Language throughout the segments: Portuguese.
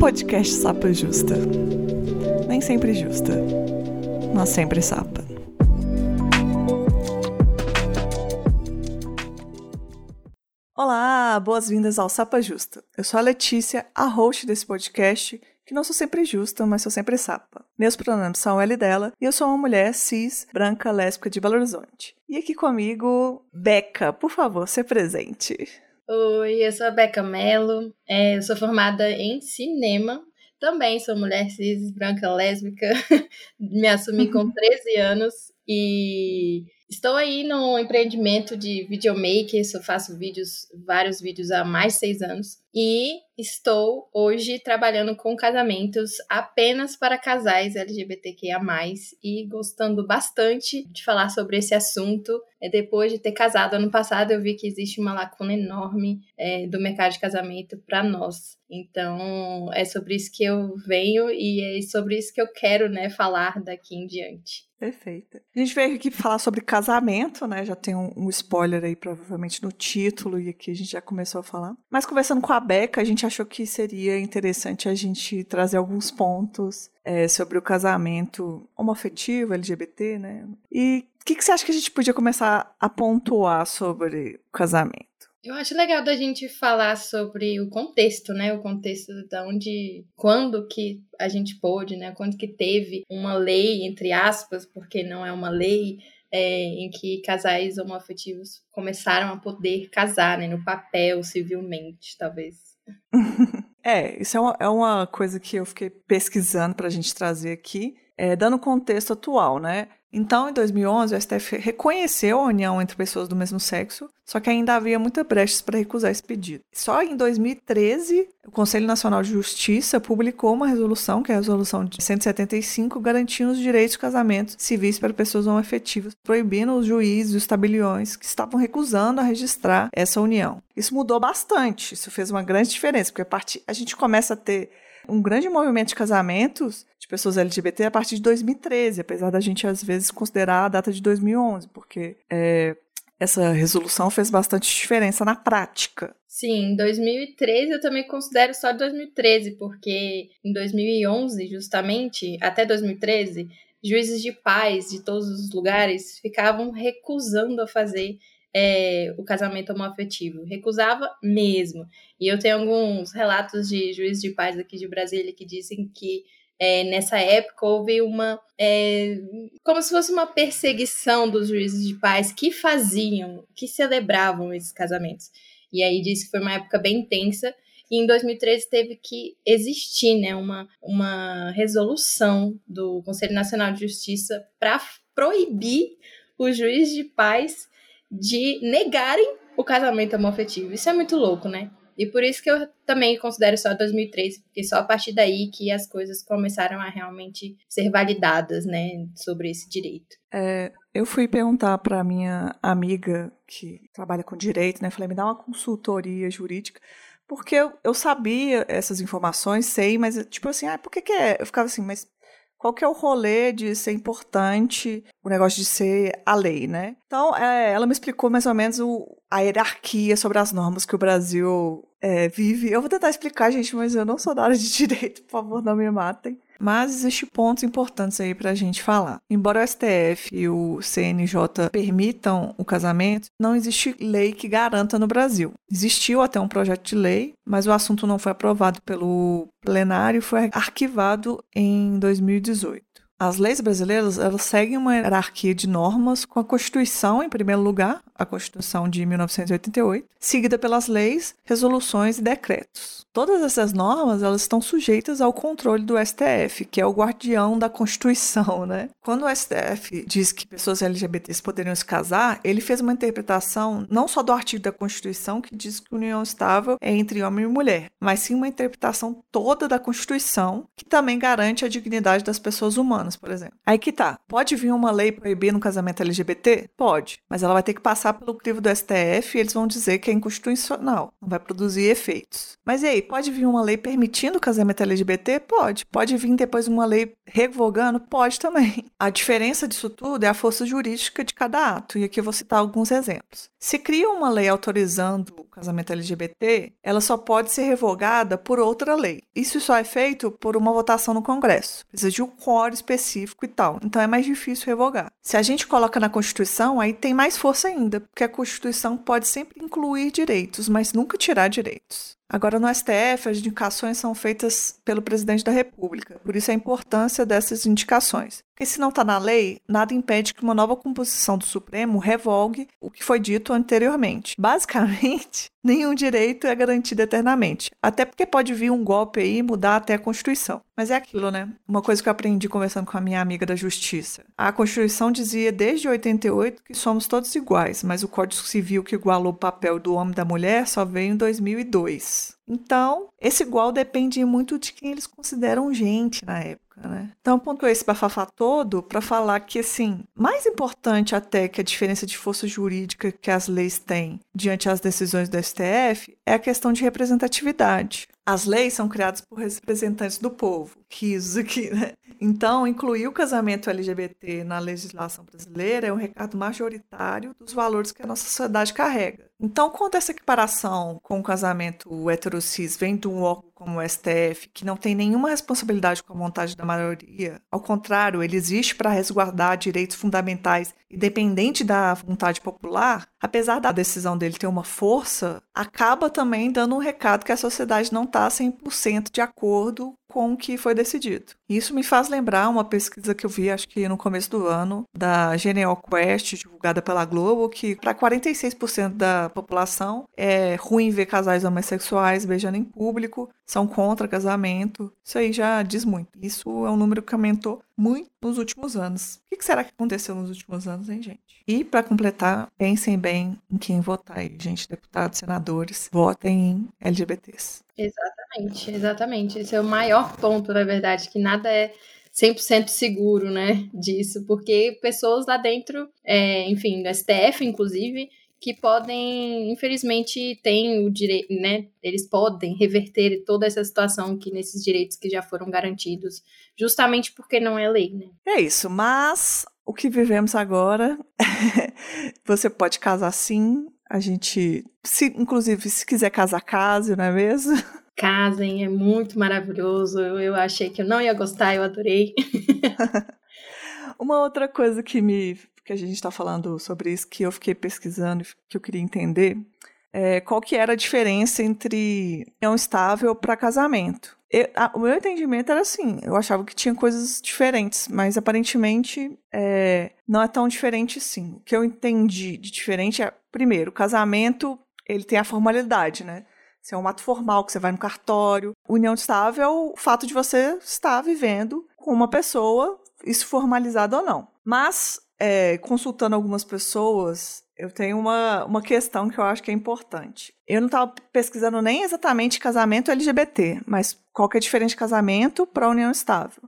Podcast Sapa Justa. Nem sempre justa, mas sempre sapa. Olá, boas-vindas ao Sapa Justa. Eu sou a Letícia, a host desse podcast, que não sou sempre justa, mas sou sempre sapa. Meus pronomes são ela e dela, e eu sou uma mulher cis, branca, lésbica de Belo Horizonte. E aqui comigo, Beca, por favor, se presente. Oi, eu sou a Beca Mello, é, eu sou formada em cinema, também sou mulher cis, branca, lésbica, me assumi com 13 anos e estou aí no empreendimento de videomaker, eu faço vídeos, vários vídeos há mais de seis anos e estou hoje trabalhando com casamentos apenas para casais LGBTQIA+, e gostando bastante de falar sobre esse assunto. É, depois de ter casado ano passado, eu vi que existe uma lacuna enorme é, do mercado de casamento para nós. Então, é sobre isso que eu venho e é sobre isso que eu quero né, falar daqui em diante. Perfeito. A gente veio aqui falar sobre casamento, né? Já tem um, um spoiler aí, provavelmente, no título, e aqui a gente já começou a falar. Mas conversando com a Beca, a gente achou que seria interessante a gente trazer alguns pontos é, sobre o casamento homoafetivo, LGBT, né? E o que, que você acha que a gente podia começar a pontuar sobre o casamento? Eu acho legal da gente falar sobre o contexto, né? O contexto da onde, quando que a gente pôde, né? Quando que teve uma lei, entre aspas, porque não é uma lei, é, em que casais homoafetivos começaram a poder casar, né? No papel, civilmente, talvez. É, isso é uma, é uma coisa que eu fiquei pesquisando para a gente trazer aqui, é, dando contexto atual, né? Então, em 2011, o STF reconheceu a união entre pessoas do mesmo sexo, só que ainda havia muitas brechas para recusar esse pedido. Só em 2013, o Conselho Nacional de Justiça publicou uma resolução, que é a Resolução de 175, garantindo os direitos de casamento civis para pessoas não efetivas, proibindo os juízes e os tabeliões que estavam recusando a registrar essa união. Isso mudou bastante, isso fez uma grande diferença, porque a, partir, a gente começa a ter um grande movimento de casamentos de pessoas LGBT a partir de 2013, apesar da gente às vezes considerar a data de 2011, porque é, essa resolução fez bastante diferença na prática. Sim, 2013 eu também considero só 2013, porque em 2011, justamente, até 2013, juízes de paz de todos os lugares ficavam recusando a fazer é, o casamento homoafetivo. Recusava mesmo. E eu tenho alguns relatos de juízes de paz aqui de Brasília que dizem que é, nessa época houve uma. É, como se fosse uma perseguição dos juízes de paz que faziam, que celebravam esses casamentos. E aí disse que foi uma época bem intensa. E em 2013 teve que existir né, uma, uma resolução do Conselho Nacional de Justiça para proibir os juízes de paz de negarem o casamento homoafetivo. Isso é muito louco, né? E por isso que eu também considero só 2003, porque só a partir daí que as coisas começaram a realmente ser validadas, né, sobre esse direito. É, eu fui perguntar para minha amiga que trabalha com direito, né, falei, me dá uma consultoria jurídica, porque eu, eu sabia essas informações, sei, mas tipo assim, ah, por que que é? Eu ficava assim, mas qual que é o rolê de ser importante, o negócio de ser a lei, né? Então, é, ela me explicou mais ou menos o, a hierarquia sobre as normas que o Brasil é, vive. Eu vou tentar explicar, gente, mas eu não sou da área de direito, por favor, não me matem. Mas existem pontos importantes aí para a gente falar. Embora o STF e o CNJ permitam o casamento, não existe lei que garanta no Brasil. Existiu até um projeto de lei, mas o assunto não foi aprovado pelo plenário e foi arquivado em 2018. As leis brasileiras elas seguem uma hierarquia de normas com a Constituição em primeiro lugar, a Constituição de 1988, seguida pelas leis, resoluções e decretos. Todas essas normas elas estão sujeitas ao controle do STF, que é o guardião da Constituição, né? Quando o STF diz que pessoas LGBTs poderiam se casar, ele fez uma interpretação não só do artigo da Constituição que diz que união estável é entre homem e mulher, mas sim uma interpretação toda da Constituição que também garante a dignidade das pessoas humanas por exemplo. Aí que tá. Pode vir uma lei proibindo o casamento LGBT? Pode. Mas ela vai ter que passar pelo crivo do STF e eles vão dizer que é inconstitucional. Não vai produzir efeitos. Mas e aí, pode vir uma lei permitindo o casamento LGBT? Pode. Pode vir depois uma lei revogando? Pode também. A diferença disso tudo é a força jurídica de cada ato. E aqui eu vou citar alguns exemplos. Se cria uma lei autorizando o casamento LGBT, ela só pode ser revogada por outra lei. Isso só é feito por uma votação no Congresso. Precisa de um quórum específico e tal. Então é mais difícil revogar. Se a gente coloca na Constituição, aí tem mais força ainda, porque a Constituição pode sempre incluir direitos, mas nunca tirar direitos. Agora, no STF, as indicações são feitas pelo presidente da República, por isso a importância dessas indicações. Porque se não está na lei, nada impede que uma nova composição do Supremo revogue o que foi dito anteriormente. Basicamente, nenhum direito é garantido eternamente. Até porque pode vir um golpe aí e mudar até a Constituição. Mas é aquilo, né? Uma coisa que eu aprendi conversando com a minha amiga da Justiça. A Constituição dizia desde 88 que somos todos iguais, mas o Código Civil que igualou o papel do homem e da mulher só veio em 2002. Então, esse igual depende muito de quem eles consideram gente na época. Né? Então, pontuei esse bafafá todo para falar que, assim, mais importante até que a diferença de força jurídica que as leis têm diante das decisões do STF é a questão de representatividade. As leis são criadas por representantes do povo. Riso aqui, né? Então, incluir o casamento LGBT na legislação brasileira é um recado majoritário dos valores que a nossa sociedade carrega. Então, quando essa equiparação com o casamento heterocis vem de um órgão como o STF, que não tem nenhuma responsabilidade com a vontade da maioria, ao contrário, ele existe para resguardar direitos fundamentais, independente da vontade popular, apesar da decisão dele ter uma força, acaba também dando um recado que a sociedade não está 100% de acordo com o que foi decidido. Isso me faz lembrar uma pesquisa que eu vi, acho que no começo do ano, da Genial Quest, divulgada pela Globo, que para 46% da população é ruim ver casais homossexuais beijando em público, são contra casamento. Isso aí já diz muito. Isso é um número que aumentou muito nos últimos anos. O que será que aconteceu nos últimos anos, hein, gente? E para completar, pensem bem em quem votar aí, gente, deputados, senadores, votem em LGBTs. Exatamente, exatamente. Esse é o maior ponto, na verdade, que nada é 100% seguro, né, disso, porque pessoas lá dentro, é, enfim, do STF, inclusive, que podem, infelizmente, têm o direito, né? Eles podem reverter toda essa situação que nesses direitos que já foram garantidos, justamente porque não é lei, né? É isso, mas o que vivemos agora, você pode casar sim, a gente, se, inclusive, se quiser casar, case, não é mesmo? Casem, é muito maravilhoso. Eu, eu achei que eu não ia gostar, eu adorei. Uma outra coisa que me que a gente está falando sobre isso, que eu fiquei pesquisando, que eu queria entender, é, qual que era a diferença entre união estável para casamento. Eu, a, o meu entendimento era assim, eu achava que tinha coisas diferentes, mas aparentemente é, não é tão diferente assim. O que eu entendi de diferente é, primeiro, casamento ele tem a formalidade, né? Se é um ato formal que você vai no cartório. União estável é o fato de você estar vivendo com uma pessoa, isso formalizado ou não. Mas é, consultando algumas pessoas, eu tenho uma, uma questão que eu acho que é importante. Eu não estava pesquisando nem exatamente casamento LGBT, mas qual que é a diferença de casamento para união estável.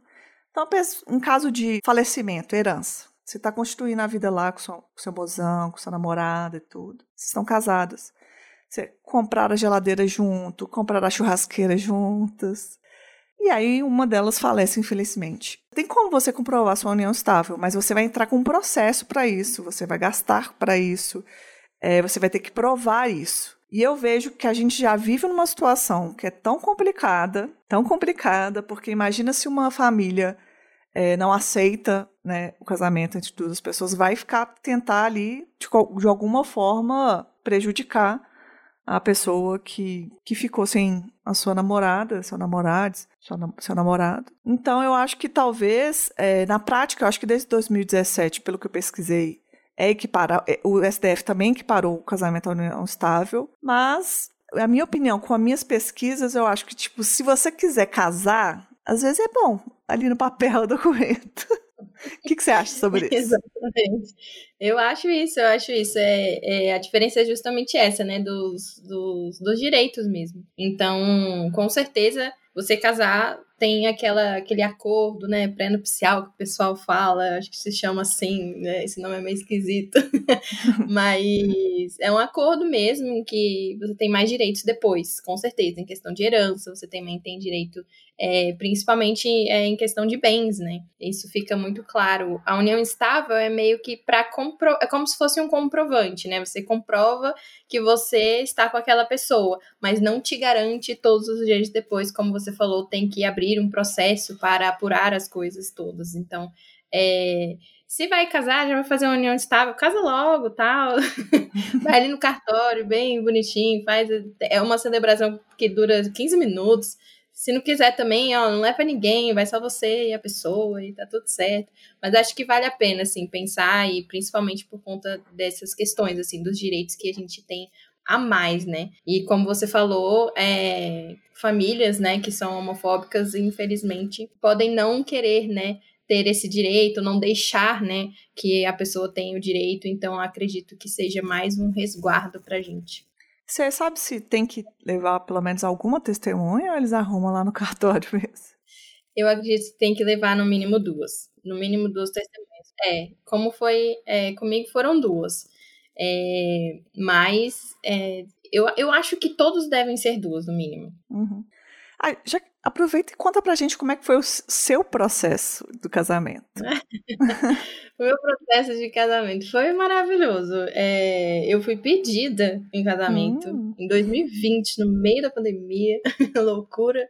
Então, em caso de falecimento, herança, você está constituindo a vida lá com, sua, com seu mozão, com sua namorada e tudo. Vocês estão casadas. Você compraram a geladeira junto, compraram a churrasqueira juntas. E aí uma delas falece, infelizmente. Tem como você comprovar sua união estável, mas você vai entrar com um processo para isso, você vai gastar para isso, é, você vai ter que provar isso. E eu vejo que a gente já vive numa situação que é tão complicada, tão complicada, porque imagina se uma família é, não aceita né, o casamento entre duas pessoas, vai ficar tentar ali, de, de alguma forma, prejudicar a pessoa que, que ficou sem a sua namorada, seu namorado, seu, namorado. Então eu acho que talvez, é, na prática, eu acho que desde 2017, pelo que eu pesquisei, é equiparar, é, o STF também equiparou o casamento à união estável, mas a minha opinião, com as minhas pesquisas, eu acho que, tipo, se você quiser casar, às vezes é bom ali no papel documento. O que, que, você acha sobre isso? Exatamente. Eu acho isso, eu acho isso. É, é, a diferença é justamente essa, né? Dos, dos, dos direitos mesmo. Então, com certeza, você casar tem aquela, aquele acordo, né, pré-nupcial que o pessoal fala, acho que se chama assim, né, esse nome é meio esquisito, mas é um acordo mesmo em que você tem mais direitos depois, com certeza, em questão de herança, você também tem direito é, principalmente é, em questão de bens, né? Isso fica muito claro. A união estável é meio que para compro... é como se fosse um comprovante, né? Você comprova que você está com aquela pessoa, mas não te garante todos os dias depois, como você falou, tem que abrir um processo para apurar as coisas todas. Então, é, se vai casar, já vai fazer uma união estável, casa logo, tal. vai ali no cartório, bem bonitinho, faz é uma celebração que dura 15 minutos. Se não quiser também, ó, não leva ninguém, vai só você e a pessoa e tá tudo certo. Mas acho que vale a pena, assim, pensar e principalmente por conta dessas questões, assim, dos direitos que a gente tem a mais, né? E como você falou, é, famílias, né, que são homofóbicas, infelizmente, podem não querer, né, ter esse direito, não deixar, né, que a pessoa tenha o direito. Então, acredito que seja mais um resguardo pra gente. Você sabe se tem que levar pelo menos alguma testemunha ou eles arrumam lá no cartório mesmo? Eu acredito que tem que levar no mínimo duas. No mínimo duas testemunhas. É, como foi é, comigo foram duas. É, mas é, eu, eu acho que todos devem ser duas, no mínimo. Uhum. Ah, já aproveita e conta pra gente como é que foi o seu processo do casamento. o meu processo de casamento foi maravilhoso. É, eu fui pedida em casamento hum. em 2020, no meio da pandemia, loucura.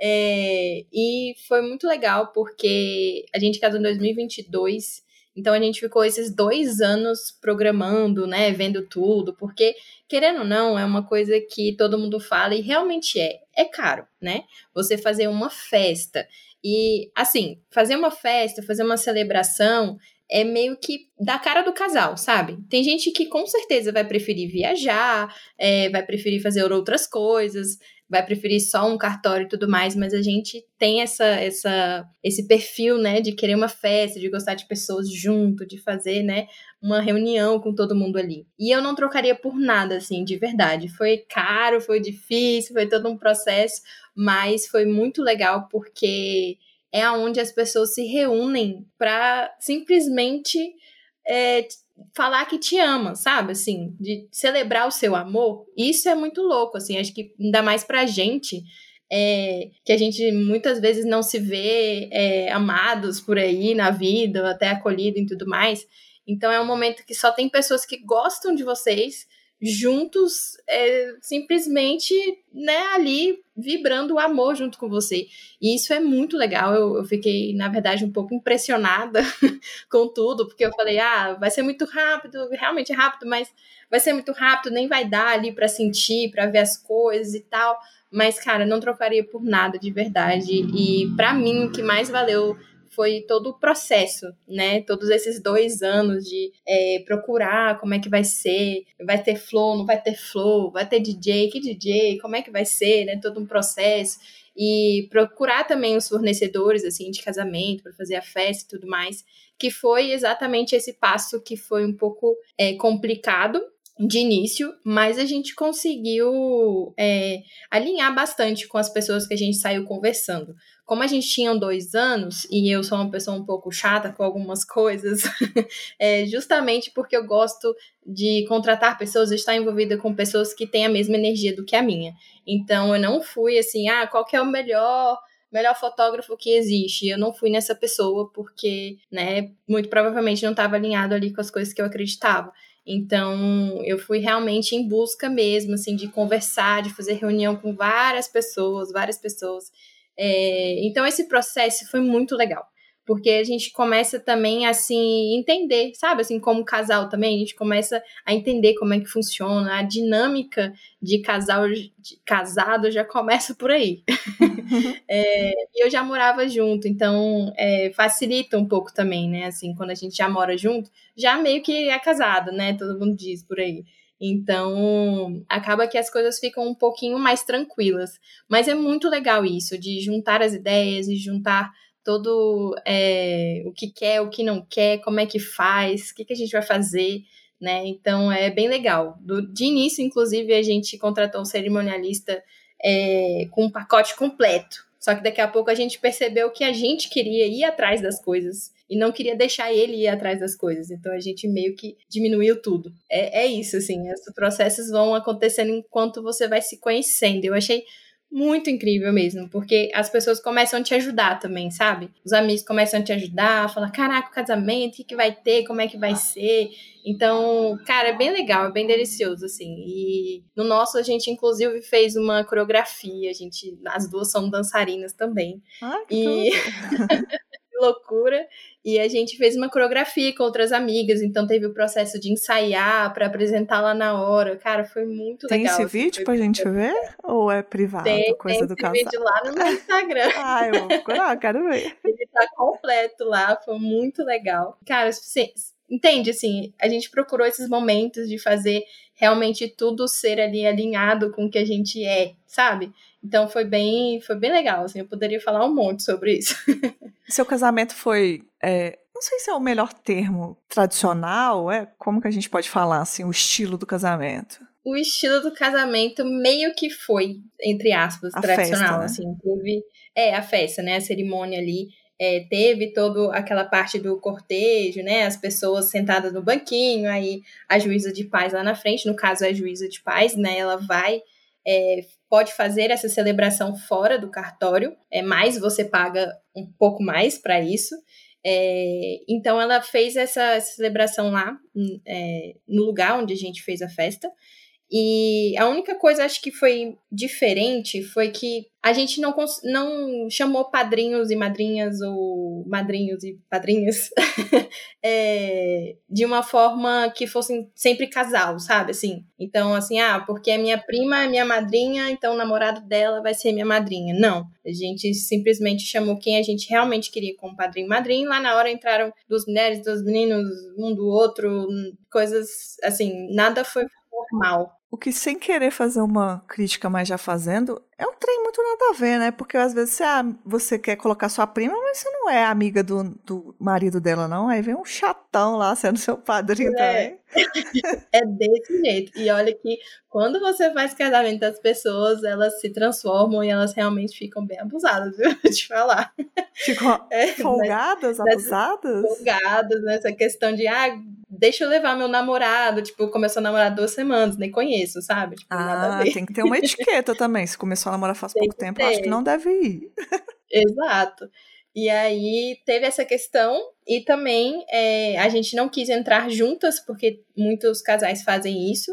É, e foi muito legal porque a gente casou em 2022 então a gente ficou esses dois anos programando, né, vendo tudo, porque querendo ou não é uma coisa que todo mundo fala e realmente é, é caro, né? Você fazer uma festa e assim fazer uma festa, fazer uma celebração é meio que da cara do casal, sabe? Tem gente que com certeza vai preferir viajar, é, vai preferir fazer outras coisas, vai preferir só um cartório e tudo mais, mas a gente tem essa, essa, esse perfil, né, de querer uma festa, de gostar de pessoas junto, de fazer, né, uma reunião com todo mundo ali. E eu não trocaria por nada, assim, de verdade. Foi caro, foi difícil, foi todo um processo, mas foi muito legal porque é onde as pessoas se reúnem para simplesmente é, falar que te ama, sabe? Assim, de celebrar o seu amor. Isso é muito louco, assim, acho que ainda mais pra gente. É, que a gente muitas vezes não se vê é, amados por aí na vida, até acolhido e tudo mais. Então é um momento que só tem pessoas que gostam de vocês juntos, é, simplesmente, né, ali vibrando o amor junto com você. E isso é muito legal. Eu, eu fiquei, na verdade, um pouco impressionada com tudo, porque eu falei, ah, vai ser muito rápido, realmente é rápido, mas vai ser muito rápido, nem vai dar ali para sentir, para ver as coisas e tal. Mas, cara, não trocaria por nada de verdade. E para mim, o que mais valeu foi todo o processo, né? Todos esses dois anos de é, procurar como é que vai ser, vai ter flow, não vai ter flow, vai ter DJ, que DJ, como é que vai ser, né? Todo um processo. E procurar também os fornecedores assim de casamento para fazer a festa e tudo mais, que foi exatamente esse passo que foi um pouco é, complicado de início, mas a gente conseguiu é, alinhar bastante com as pessoas que a gente saiu conversando. Como a gente tinha dois anos e eu sou uma pessoa um pouco chata com algumas coisas, é justamente porque eu gosto de contratar pessoas, estar envolvida com pessoas que têm a mesma energia do que a minha. Então eu não fui assim, ah, qual que é o melhor melhor fotógrafo que existe. Eu não fui nessa pessoa porque, né, muito provavelmente não estava alinhado ali com as coisas que eu acreditava. Então, eu fui realmente em busca mesmo, assim, de conversar, de fazer reunião com várias pessoas, várias pessoas. É, então, esse processo foi muito legal porque a gente começa também a se entender, sabe? Assim, como casal também, a gente começa a entender como é que funciona, a dinâmica de casal de casado já começa por aí. é, e eu já morava junto, então é, facilita um pouco também, né? Assim, quando a gente já mora junto, já meio que é casado, né? Todo mundo diz por aí. Então, acaba que as coisas ficam um pouquinho mais tranquilas. Mas é muito legal isso, de juntar as ideias e juntar todo é, o que quer, o que não quer, como é que faz, o que, que a gente vai fazer, né? Então é bem legal. Do, de início, inclusive, a gente contratou um cerimonialista é, com um pacote completo, Só que daqui a pouco a gente percebeu que a gente queria ir atrás das coisas e não queria deixar ele ir atrás das coisas. Então a gente meio que diminuiu tudo. É, é isso, assim. Esses processos vão acontecendo enquanto você vai se conhecendo. Eu achei muito incrível mesmo, porque as pessoas começam a te ajudar também, sabe? Os amigos começam a te ajudar, falar, caraca, o casamento, o que, que vai ter, como é que vai ser. Então, cara, é bem legal, é bem delicioso, assim. E no nosso, a gente, inclusive, fez uma coreografia, a gente, as duas são dançarinas também. Ah, que loucura. E a gente fez uma coreografia com outras amigas, então teve o processo de ensaiar para apresentar lá na hora. Cara, foi muito tem legal. Tem esse assim, vídeo pra gente ver? Ou é privado? Tem, coisa tem do esse casal? vídeo lá no meu Instagram. ah, eu vou procurar, quero ver. Ele tá completo lá, foi muito legal. Cara, você entende, assim, a gente procurou esses momentos de fazer realmente tudo ser ali alinhado com o que a gente é, sabe? Então foi bem, foi bem legal, assim, eu poderia falar um monte sobre isso. Seu casamento foi, é, não sei se é o melhor termo, tradicional, é como que a gente pode falar assim, o estilo do casamento? O estilo do casamento meio que foi, entre aspas, A tradicional, festa, né? assim, teve, é, a festa, né, a cerimônia ali, é, teve toda aquela parte do cortejo, né, as pessoas sentadas no banquinho, aí a juíza de paz lá na frente, no caso é a juíza de paz, né, ela vai é, pode fazer essa celebração fora do cartório, é, mas você paga um pouco mais para isso. É, então ela fez essa celebração lá hum, é, no lugar onde a gente fez a festa. E a única coisa acho que foi diferente foi que a gente não, não chamou padrinhos e madrinhas ou madrinhos e padrinhas é, de uma forma que fossem sempre casal, sabe? Assim, então, assim, ah, porque a minha prima é minha madrinha, então o namorado dela vai ser minha madrinha. Não. A gente simplesmente chamou quem a gente realmente queria como padrinho e madrinha. Lá na hora entraram duas mulheres, dois meninos, um do outro, coisas assim, nada foi O que, sem querer fazer uma crítica, mas já fazendo, é um trem muito nada a ver, né? Porque às vezes você, você quer colocar sua prima, mas você não é amiga do, do marido dela, não. Aí vem um chatão lá sendo seu padrinho É. também. É desse jeito. E olha que quando você faz casamento das pessoas, elas se transformam e elas realmente ficam bem abusadas, viu? Vou te falar. Ficam É, folgadas, abusadas. Folgadas nessa questão de, ah, deixa eu levar meu namorado. Tipo, começou a namorar duas semanas, nem conheço, sabe? Tipo, Ah, tem que ter uma etiqueta também. Se começou a namorar faz Tem pouco tempo, eu acho ter. que não deve ir. Exato. E aí teve essa questão, e também é, a gente não quis entrar juntas, porque muitos casais fazem isso.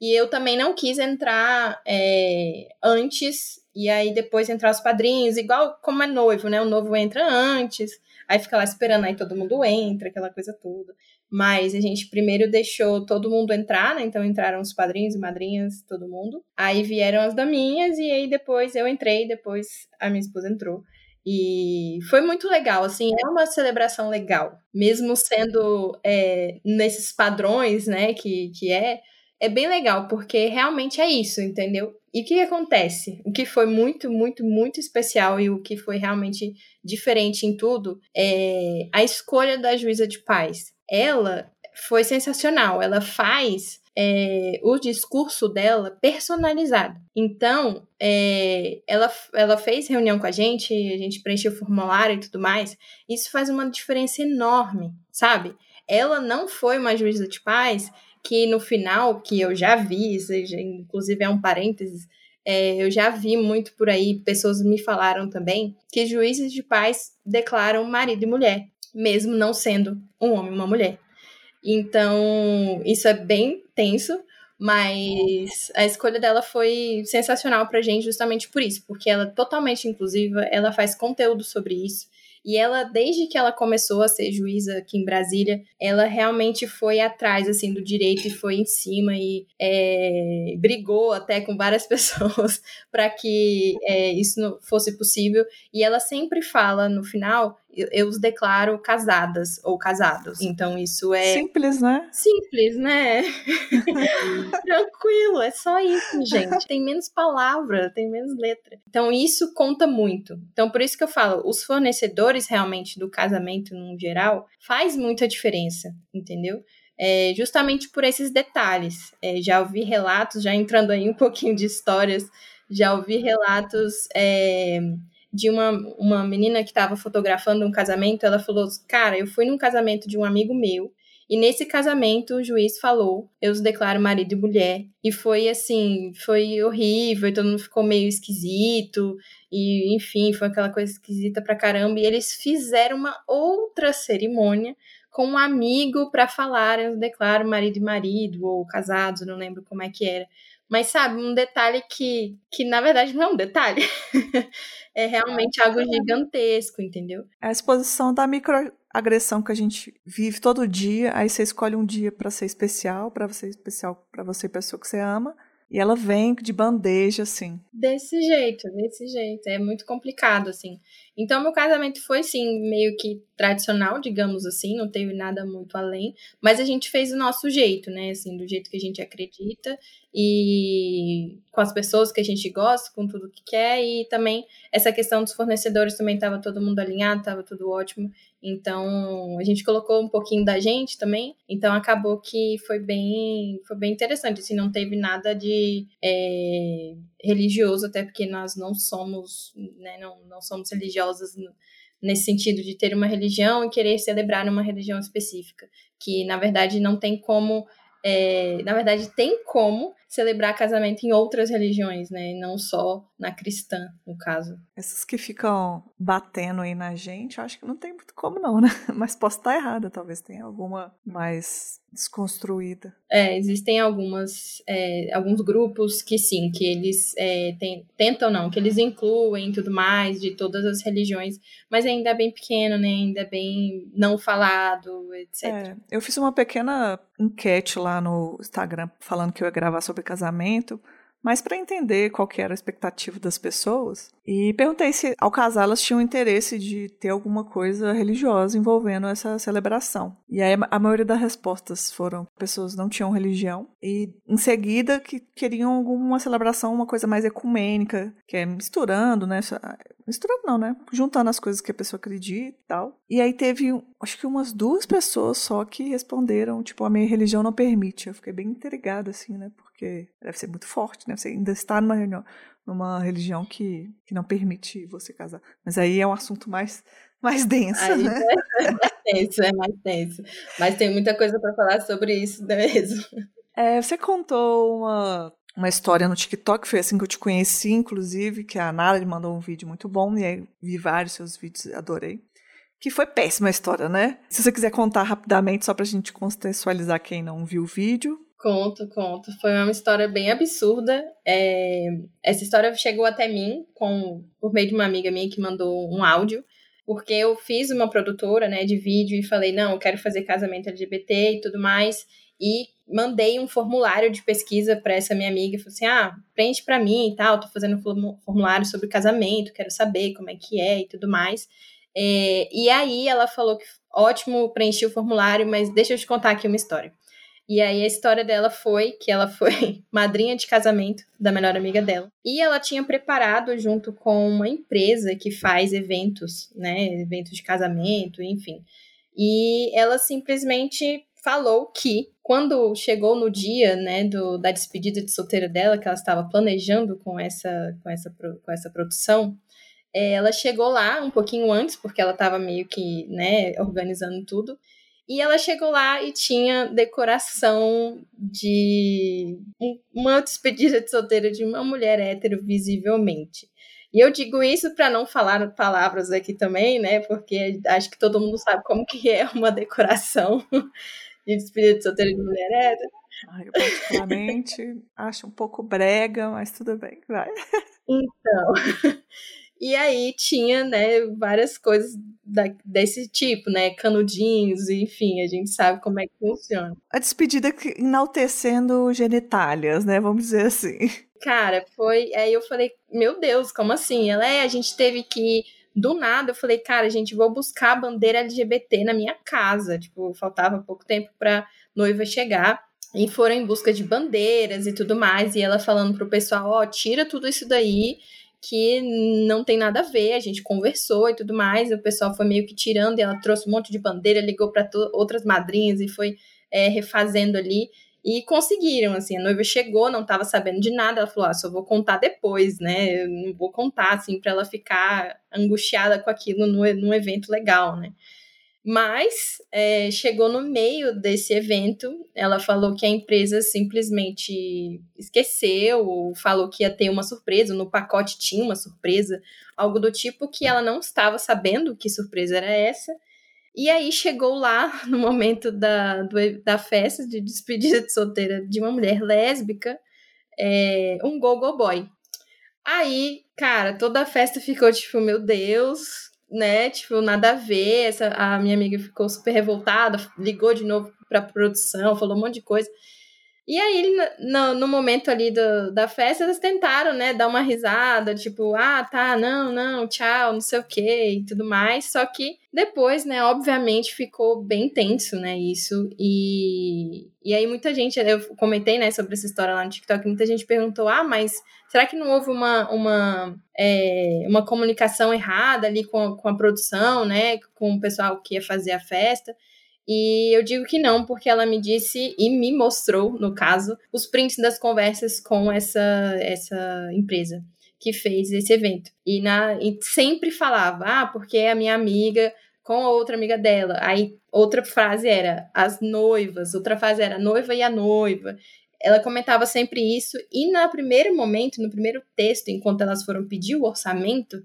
E eu também não quis entrar é, antes, e aí depois entrar os padrinhos, igual como é noivo, né? O noivo entra antes, aí fica lá esperando, aí todo mundo entra, aquela coisa toda. Mas a gente primeiro deixou todo mundo entrar, né? Então entraram os padrinhos e madrinhas, todo mundo. Aí vieram as daminhas, e aí depois eu entrei, depois a minha esposa entrou. E foi muito legal, assim, é uma celebração legal, mesmo sendo é, nesses padrões, né, que, que é, é bem legal, porque realmente é isso, entendeu? E o que acontece? O que foi muito, muito, muito especial e o que foi realmente diferente em tudo é a escolha da juíza de paz. Ela foi sensacional, ela faz é, o discurso dela personalizado. Então, é, ela, ela fez reunião com a gente, a gente preencheu o formulário e tudo mais. Isso faz uma diferença enorme, sabe? Ela não foi uma juíza de paz que no final, que eu já vi, seja, inclusive é um parênteses, é, eu já vi muito por aí, pessoas me falaram também, que juízes de paz declaram marido e mulher, mesmo não sendo um homem e uma mulher. Então, isso é bem tenso, mas a escolha dela foi sensacional pra gente justamente por isso, porque ela é totalmente inclusiva, ela faz conteúdo sobre isso. E ela, desde que ela começou a ser juíza aqui em Brasília, ela realmente foi atrás, assim, do direito e foi em cima e é, brigou até com várias pessoas para que é, isso fosse possível. E ela sempre fala no final, eu, eu os declaro casadas ou casados. Então isso é Simples, né? simples, né? Tranquilo, é só isso, gente. Tem menos palavra, tem menos letra. Então isso conta muito. Então por isso que eu falo, os fornecedores realmente do casamento no geral faz muita diferença, entendeu? É, justamente por esses detalhes. É, já ouvi relatos, já entrando aí um pouquinho de histórias, já ouvi relatos é, de uma, uma menina que estava fotografando um casamento. Ela falou: Cara, eu fui num casamento de um amigo meu. E nesse casamento o juiz falou: Eu os declaro marido e mulher. E foi assim, foi horrível, todo mundo ficou meio esquisito. E enfim, foi aquela coisa esquisita pra caramba. E eles fizeram uma outra cerimônia com um amigo para falar: Eu os declaro marido e marido, ou casados, não lembro como é que era. Mas sabe, um detalhe que, que na verdade não é um detalhe. é realmente algo gigantesco, entendeu? É a exposição da microagressão que a gente vive todo dia. Aí você escolhe um dia para ser especial, para você especial para você pessoa que você ama. E ela vem de bandeja, assim. Desse jeito, desse jeito. É muito complicado, assim. Então, meu casamento foi, sim, meio que tradicional, digamos assim, não teve nada muito além. Mas a gente fez o nosso jeito, né? Assim, do jeito que a gente acredita e com as pessoas que a gente gosta, com tudo que quer. E também essa questão dos fornecedores também estava todo mundo alinhado, estava tudo ótimo. Então, a gente colocou um pouquinho da gente também. Então, acabou que foi bem, foi bem interessante. Assim, não teve nada de é, religioso, até porque nós não somos, né, não, não somos religiosas nesse sentido de ter uma religião e querer celebrar uma religião específica. Que, na verdade, não tem como é, na verdade, tem como celebrar casamento em outras religiões, né? E não só na cristã, no caso. Essas que ficam batendo aí na gente, eu acho que não tem muito como não, né? Mas posso estar errada, talvez tenha alguma mais desconstruída. É, existem algumas, é, alguns grupos que sim, que eles é, tem, tentam não, que eles incluem tudo mais de todas as religiões, mas ainda é bem pequeno, né? Ainda é bem não falado, etc. É, eu fiz uma pequena enquete lá no Instagram falando que eu ia gravar sobre casamento mas para entender qual que era a expectativa das pessoas. E perguntei se, ao casar, elas tinham interesse de ter alguma coisa religiosa envolvendo essa celebração. E aí a maioria das respostas foram pessoas não tinham religião e em seguida que queriam alguma celebração, uma coisa mais ecumênica, que é misturando, né? Misturando não, né? Juntando as coisas que a pessoa acredita e tal. E aí teve, acho que umas duas pessoas só que responderam, tipo, a minha religião não permite. Eu fiquei bem intrigada, assim, né? porque deve ser muito forte, né? Você ainda está numa, reunião, numa religião que, que não permite você casar. Mas aí é um assunto mais, mais denso, aí né? É mais tenso, é mais tenso. Mas tem muita coisa para falar sobre isso mesmo. É, você contou uma, uma história no TikTok, foi assim que eu te conheci, inclusive, que a Nara mandou um vídeo muito bom, e aí vi vários seus vídeos, adorei. Que foi péssima a história, né? Se você quiser contar rapidamente, só pra gente contextualizar quem não viu o vídeo. Conto, conto. Foi uma história bem absurda. É... Essa história chegou até mim com por meio de uma amiga minha que mandou um áudio, porque eu fiz uma produtora, né, de vídeo e falei não, eu quero fazer casamento LGBT e tudo mais e mandei um formulário de pesquisa para essa minha amiga, falei assim: "Ah, preenche para mim e tal, tô fazendo um formulário sobre casamento, quero saber como é que é e tudo mais". É... E aí ela falou que ótimo, preenchi o formulário, mas deixa eu te contar aqui uma história. E aí a história dela foi que ela foi madrinha de casamento da melhor amiga dela. E ela tinha preparado junto com uma empresa que faz eventos, né, eventos de casamento, enfim. E ela simplesmente falou que quando chegou no dia, né, do, da despedida de solteira dela, que ela estava planejando com essa com essa com essa produção, é, ela chegou lá um pouquinho antes, porque ela estava meio que, né, organizando tudo. E ela chegou lá e tinha decoração de uma despedida de solteira de uma mulher hétero, visivelmente. E eu digo isso para não falar palavras aqui também, né? Porque acho que todo mundo sabe como que é uma decoração de despedida de solteira de mulher hétero. eu particularmente acho um pouco brega, mas tudo bem, vai. Então, e aí tinha, né, várias coisas da, desse tipo, né, canudinhos, enfim, a gente sabe como é que funciona. A despedida enaltecendo genitálias, né, vamos dizer assim. Cara, foi, aí eu falei, meu Deus, como assim? Ela é, a gente teve que do nada eu falei, cara, gente, vou buscar a bandeira LGBT na minha casa. Tipo, faltava pouco tempo pra noiva chegar. E foram em busca de bandeiras e tudo mais. E ela falando pro pessoal, ó, oh, tira tudo isso daí que não tem nada a ver, a gente conversou e tudo mais, e o pessoal foi meio que tirando, e ela trouxe um monte de bandeira, ligou para outras madrinhas e foi é, refazendo ali. E conseguiram, assim, a noiva chegou, não estava sabendo de nada, ela falou, ah, só vou contar depois, né, eu não vou contar, assim, para ela ficar angustiada com aquilo no, num evento legal, né. Mas é, chegou no meio desse evento, ela falou que a empresa simplesmente esqueceu, ou falou que ia ter uma surpresa, no pacote tinha uma surpresa, algo do tipo que ela não estava sabendo que surpresa era essa. E aí chegou lá, no momento da, do, da festa de despedida de solteira de uma mulher lésbica, é, um go-go boy. Aí, cara, toda a festa ficou tipo, meu Deus, né? Tipo, nada a ver. Essa, a minha amiga ficou super revoltada, ligou de novo pra produção, falou um monte de coisa. E aí, no, no momento ali do, da festa, eles tentaram, né, dar uma risada, tipo, ah, tá, não, não, tchau, não sei o que e tudo mais. Só que depois, né, obviamente ficou bem tenso, né, isso. E, e aí muita gente, eu comentei, né, sobre essa história lá no TikTok, muita gente perguntou, ah, mas será que não houve uma, uma, é, uma comunicação errada ali com, com a produção, né, com o pessoal que ia fazer a festa? E eu digo que não, porque ela me disse e me mostrou, no caso, os prints das conversas com essa, essa empresa que fez esse evento. E, na, e sempre falava, ah, porque é a minha amiga com a outra amiga dela. Aí outra frase era as noivas, outra frase era a noiva e a noiva. Ela comentava sempre isso, e no primeiro momento, no primeiro texto, enquanto elas foram pedir o orçamento,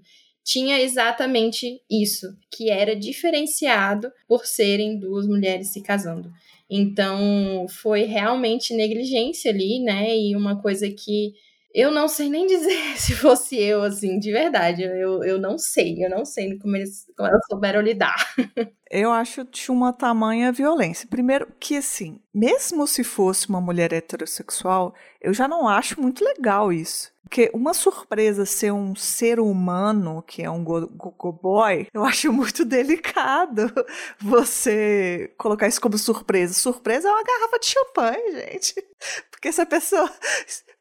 tinha exatamente isso, que era diferenciado por serem duas mulheres se casando. Então, foi realmente negligência ali, né? E uma coisa que eu não sei nem dizer se fosse eu, assim, de verdade. Eu, eu não sei, eu não sei como, eles, como elas souberam lidar. Eu acho de uma tamanha violência. Primeiro, que assim, mesmo se fosse uma mulher heterossexual, eu já não acho muito legal isso. Porque uma surpresa ser um ser humano, que é um gogo boy, eu acho muito delicado você colocar isso como surpresa. Surpresa é uma garrafa de champanhe, gente. Porque se pessoa.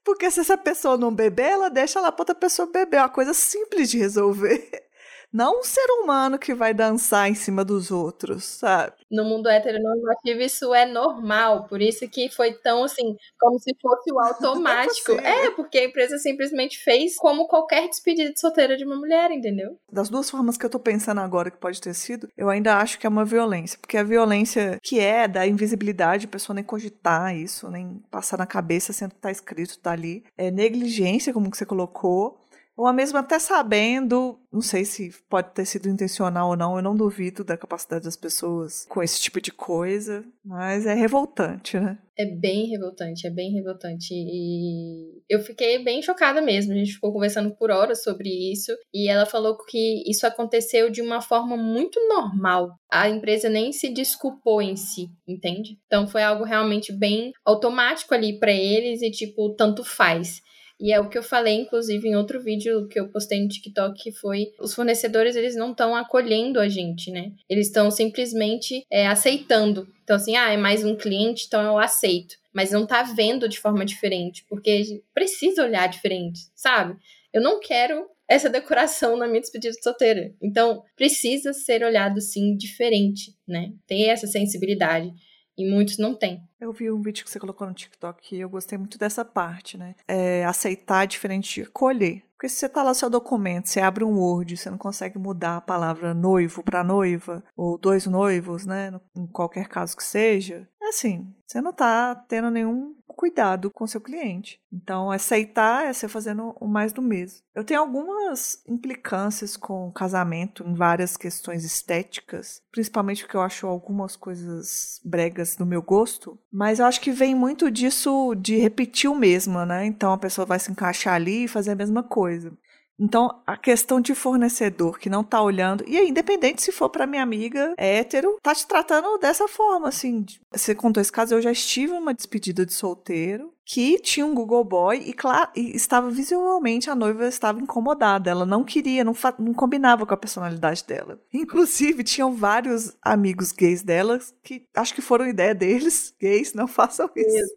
Porque se essa pessoa não beber, ela deixa lá para outra pessoa beber. É uma coisa simples de resolver. Não um ser humano que vai dançar em cima dos outros, sabe? No mundo heteronormativo isso é normal, por isso que foi tão assim, como se fosse o automático. é, é, porque a empresa simplesmente fez como qualquer despedida de solteira de uma mulher, entendeu? Das duas formas que eu tô pensando agora que pode ter sido, eu ainda acho que é uma violência, porque a violência que é da invisibilidade, a pessoa nem cogitar isso, nem passar na cabeça sendo que tá escrito, tá ali, é negligência, como que você colocou, ou mesmo até sabendo, não sei se pode ter sido intencional ou não, eu não duvido da capacidade das pessoas com esse tipo de coisa, mas é revoltante, né? É bem revoltante, é bem revoltante. E eu fiquei bem chocada mesmo. A gente ficou conversando por horas sobre isso. E ela falou que isso aconteceu de uma forma muito normal. A empresa nem se desculpou em si, entende? Então foi algo realmente bem automático ali para eles e, tipo, tanto faz. E é o que eu falei, inclusive, em outro vídeo que eu postei no TikTok, que foi os fornecedores, eles não estão acolhendo a gente, né? Eles estão simplesmente é, aceitando. Então, assim, ah, é mais um cliente, então eu aceito. Mas não tá vendo de forma diferente, porque precisa olhar diferente, sabe? Eu não quero essa decoração na minha despedida de solteira. Então, precisa ser olhado, sim, diferente, né? Tem essa sensibilidade. E muitos não têm. Eu vi um vídeo que você colocou no TikTok e eu gostei muito dessa parte, né? É aceitar diferente de colher. Porque se você tá lá seu documento, você abre um Word, você não consegue mudar a palavra noivo para noiva, ou dois noivos, né? Em qualquer caso que seja, é assim, você não tá tendo nenhum cuidado com seu cliente. Então, aceitar é você fazendo o mais do mesmo. Eu tenho algumas implicâncias com casamento em várias questões estéticas, principalmente porque eu acho algumas coisas bregas do meu gosto, mas eu acho que vem muito disso de repetir o mesmo, né? Então a pessoa vai se encaixar ali e fazer a mesma coisa. Então, a questão de fornecedor que não tá olhando, e aí, independente se for para minha amiga hétero, tá te tratando dessa forma, assim. Você contou esse caso, eu já estive numa despedida de solteiro que tinha um Google Boy e, claro, e estava visivelmente a noiva estava incomodada. Ela não queria, não, não combinava com a personalidade dela. Inclusive, tinham vários amigos gays dela que acho que foram ideia deles, gays, não façam isso.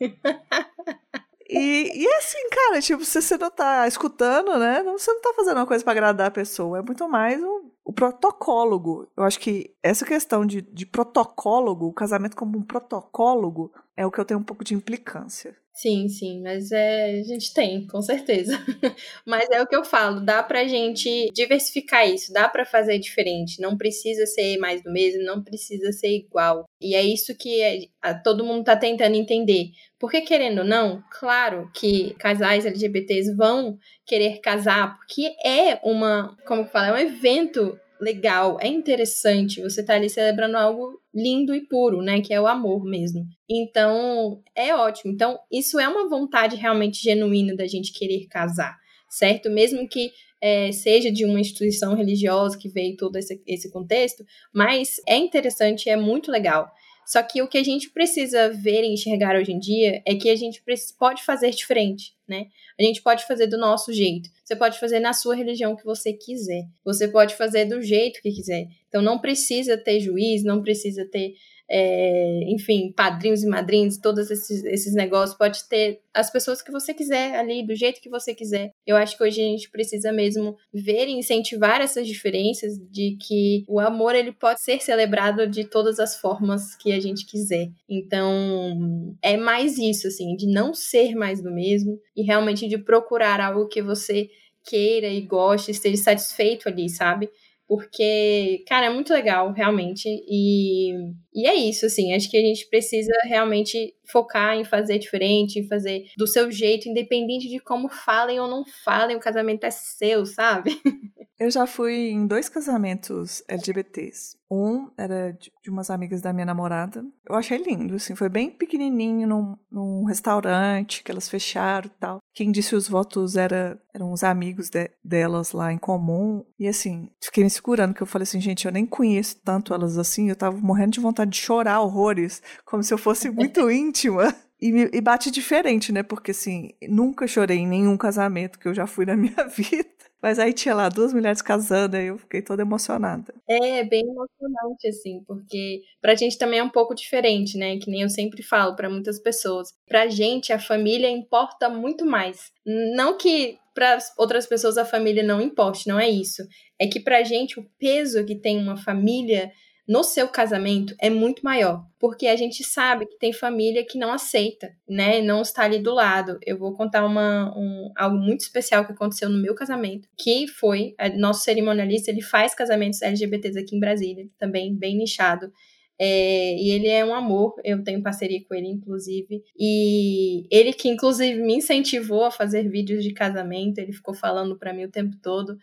E, e é assim, cara, tipo, se você não tá escutando, né? Você não tá fazendo uma coisa para agradar a pessoa. É muito mais um, o protocólogo. Eu acho que essa questão de, de protocólogo, o casamento como um protocólogo, é o que eu tenho um pouco de implicância. Sim, sim, mas é, a gente tem, com certeza. mas é o que eu falo, dá pra gente diversificar isso, dá para fazer diferente, não precisa ser mais do mesmo, não precisa ser igual. E é isso que é, a, todo mundo tá tentando entender. Porque, querendo ou não, claro que casais LGBTs vão querer casar, porque é uma, como eu falo, é um evento legal, é interessante. Você tá ali celebrando algo lindo e puro, né? Que é o amor mesmo. Então, é ótimo. Então, isso é uma vontade realmente genuína da gente querer casar, certo? Mesmo que é, seja de uma instituição religiosa que veio todo esse, esse contexto, mas é interessante, é muito legal. Só que o que a gente precisa ver e enxergar hoje em dia é que a gente pode fazer diferente, né? A gente pode fazer do nosso jeito. Você pode fazer na sua religião que você quiser. Você pode fazer do jeito que quiser. Então não precisa ter juiz, não precisa ter é, enfim, padrinhos e madrinhas, todos esses, esses negócios, pode ter as pessoas que você quiser ali, do jeito que você quiser. Eu acho que hoje a gente precisa mesmo ver e incentivar essas diferenças de que o amor ele pode ser celebrado de todas as formas que a gente quiser. Então, é mais isso, assim, de não ser mais do mesmo e realmente de procurar algo que você queira e goste, esteja satisfeito ali, sabe? porque, cara, é muito legal, realmente. E, e é isso, assim. Acho que a gente precisa realmente focar em fazer diferente, em fazer do seu jeito, independente de como falem ou não falem, o casamento é seu, sabe? Eu já fui em dois casamentos LGBTs. Um era de, umas amigas da minha namorada. Eu achei lindo, assim, foi bem pequenininho, num, num restaurante que elas fecharam e tal. Quem disse os votos era, eram os amigos de, delas lá em comum. E assim, fiquei me segurando, que eu falei assim, gente, eu nem conheço tanto elas assim. Eu tava morrendo de vontade de chorar horrores, como se eu fosse muito íntima. E, me, e bate diferente, né? Porque assim, nunca chorei em nenhum casamento que eu já fui na minha vida. Mas aí tinha lá duas mulheres casando, aí eu fiquei toda emocionada. É, bem emocionante, assim, porque pra gente também é um pouco diferente, né? Que nem eu sempre falo para muitas pessoas. Pra gente, a família importa muito mais. Não que para outras pessoas a família não importe, não é isso. É que pra gente o peso que tem uma família no seu casamento é muito maior, porque a gente sabe que tem família que não aceita, né? Não está ali do lado. Eu vou contar uma, um, algo muito especial que aconteceu no meu casamento, que foi nosso cerimonialista, ele faz casamentos LGBTs aqui em Brasília, também bem nichado. É, e ele é um amor, eu tenho parceria com ele, inclusive. E ele que, inclusive, me incentivou a fazer vídeos de casamento, ele ficou falando para mim o tempo todo.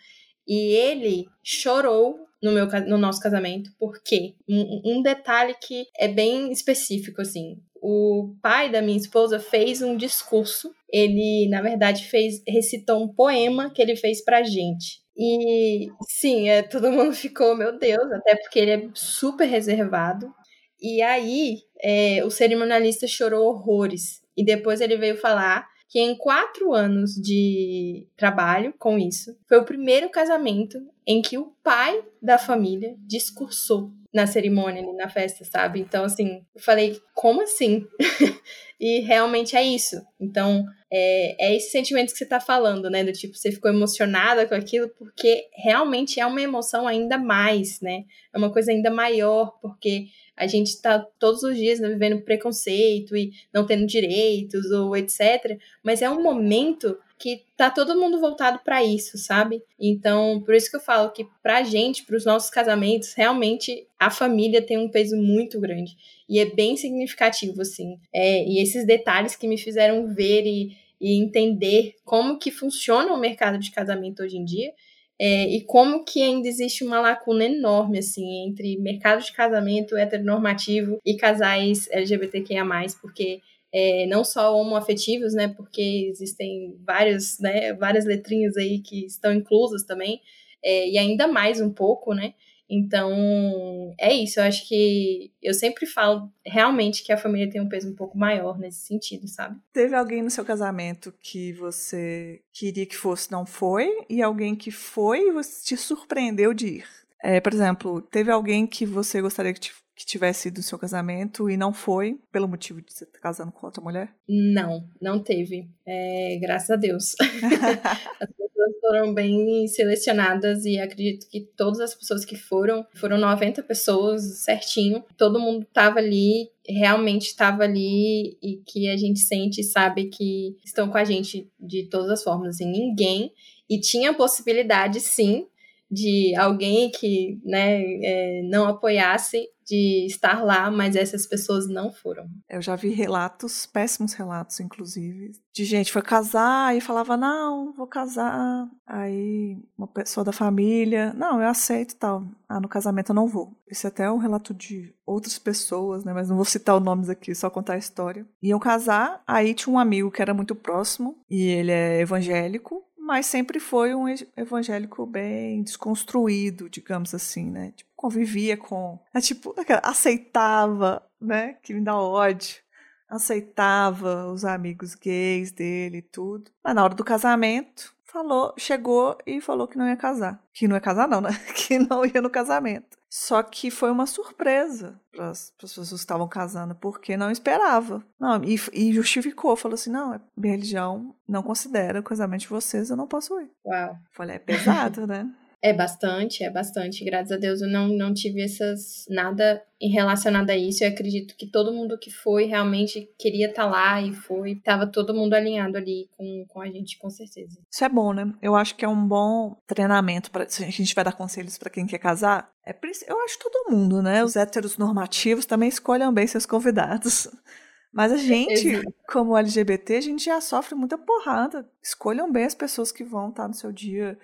E ele chorou no, meu, no nosso casamento, porque um, um detalhe que é bem específico, assim. O pai da minha esposa fez um discurso. Ele, na verdade, fez recitou um poema que ele fez pra gente. E sim, é, todo mundo ficou, meu Deus, até porque ele é super reservado. E aí, é, o cerimonialista chorou horrores. E depois ele veio falar que em quatro anos de trabalho com isso, foi o primeiro casamento em que o pai da família discursou na cerimônia, na festa, sabe? Então, assim, eu falei, como assim? e realmente é isso. Então, é, é esse sentimento que você tá falando, né? Do tipo, você ficou emocionada com aquilo, porque realmente é uma emoção ainda mais, né? É uma coisa ainda maior, porque a gente está todos os dias né, vivendo preconceito e não tendo direitos ou etc. Mas é um momento que tá todo mundo voltado para isso, sabe? Então, por isso que eu falo que pra gente, para os nossos casamentos, realmente a família tem um peso muito grande e é bem significativo assim. É, e esses detalhes que me fizeram ver e, e entender como que funciona o mercado de casamento hoje em dia é, e como que ainda existe uma lacuna enorme, assim, entre mercado de casamento heteronormativo e casais LGBTQIA+, porque é, não só homoafetivos, né, porque existem vários, né, várias letrinhas aí que estão inclusas também, é, e ainda mais um pouco, né, então, é isso. Eu acho que eu sempre falo realmente que a família tem um peso um pouco maior nesse sentido, sabe? Teve alguém no seu casamento que você queria que fosse, não foi, e alguém que foi e você te surpreendeu de ir. É, por exemplo, teve alguém que você gostaria que, que tivesse ido no seu casamento e não foi, pelo motivo de você estar casando com outra mulher? Não, não teve. É, graças a Deus. As pessoas foram bem selecionadas e acredito que todas as pessoas que foram, foram 90 pessoas certinho. Todo mundo estava ali, realmente estava ali e que a gente sente e sabe que estão com a gente de todas as formas. Assim, ninguém. E tinha a possibilidade, sim, de alguém que né, é, não apoiasse de estar lá, mas essas pessoas não foram. Eu já vi relatos, péssimos relatos, inclusive, de gente foi casar e falava, não, vou casar. Aí uma pessoa da família, não, eu aceito tal. Ah, no casamento eu não vou. Esse até é um relato de outras pessoas, né? Mas não vou citar os nomes aqui, só contar a história. Iam casar, aí tinha um amigo que era muito próximo, e ele é evangélico, mas sempre foi um evangélico bem desconstruído, digamos assim, né? Tipo, convivia com, é, tipo, aceitava, né? Que me dá ódio. Aceitava os amigos gays dele e tudo. Mas na hora do casamento, falou, chegou e falou que não ia casar. Que não ia casar, não, né? Que não ia no casamento. Só que foi uma surpresa para as pessoas que estavam casando, porque não esperava. Não, e, e, justificou, falou assim: não, é, minha religião não considera o casamento de vocês, eu não posso ir. Uau. Falei, é pesado, né? É bastante, é bastante. Graças a Deus eu não, não tive essas nada relacionado a isso. Eu acredito que todo mundo que foi realmente queria estar tá lá e foi. Tava todo mundo alinhado ali com, com a gente, com certeza. Isso é bom, né? Eu acho que é um bom treinamento para se a gente vai dar conselhos para quem quer casar. É, eu acho todo mundo, né? Os héteros normativos também escolham bem seus convidados. Mas a gente, Exato. como LGBT, a gente já sofre muita porrada. Escolham bem as pessoas que vão estar no seu dia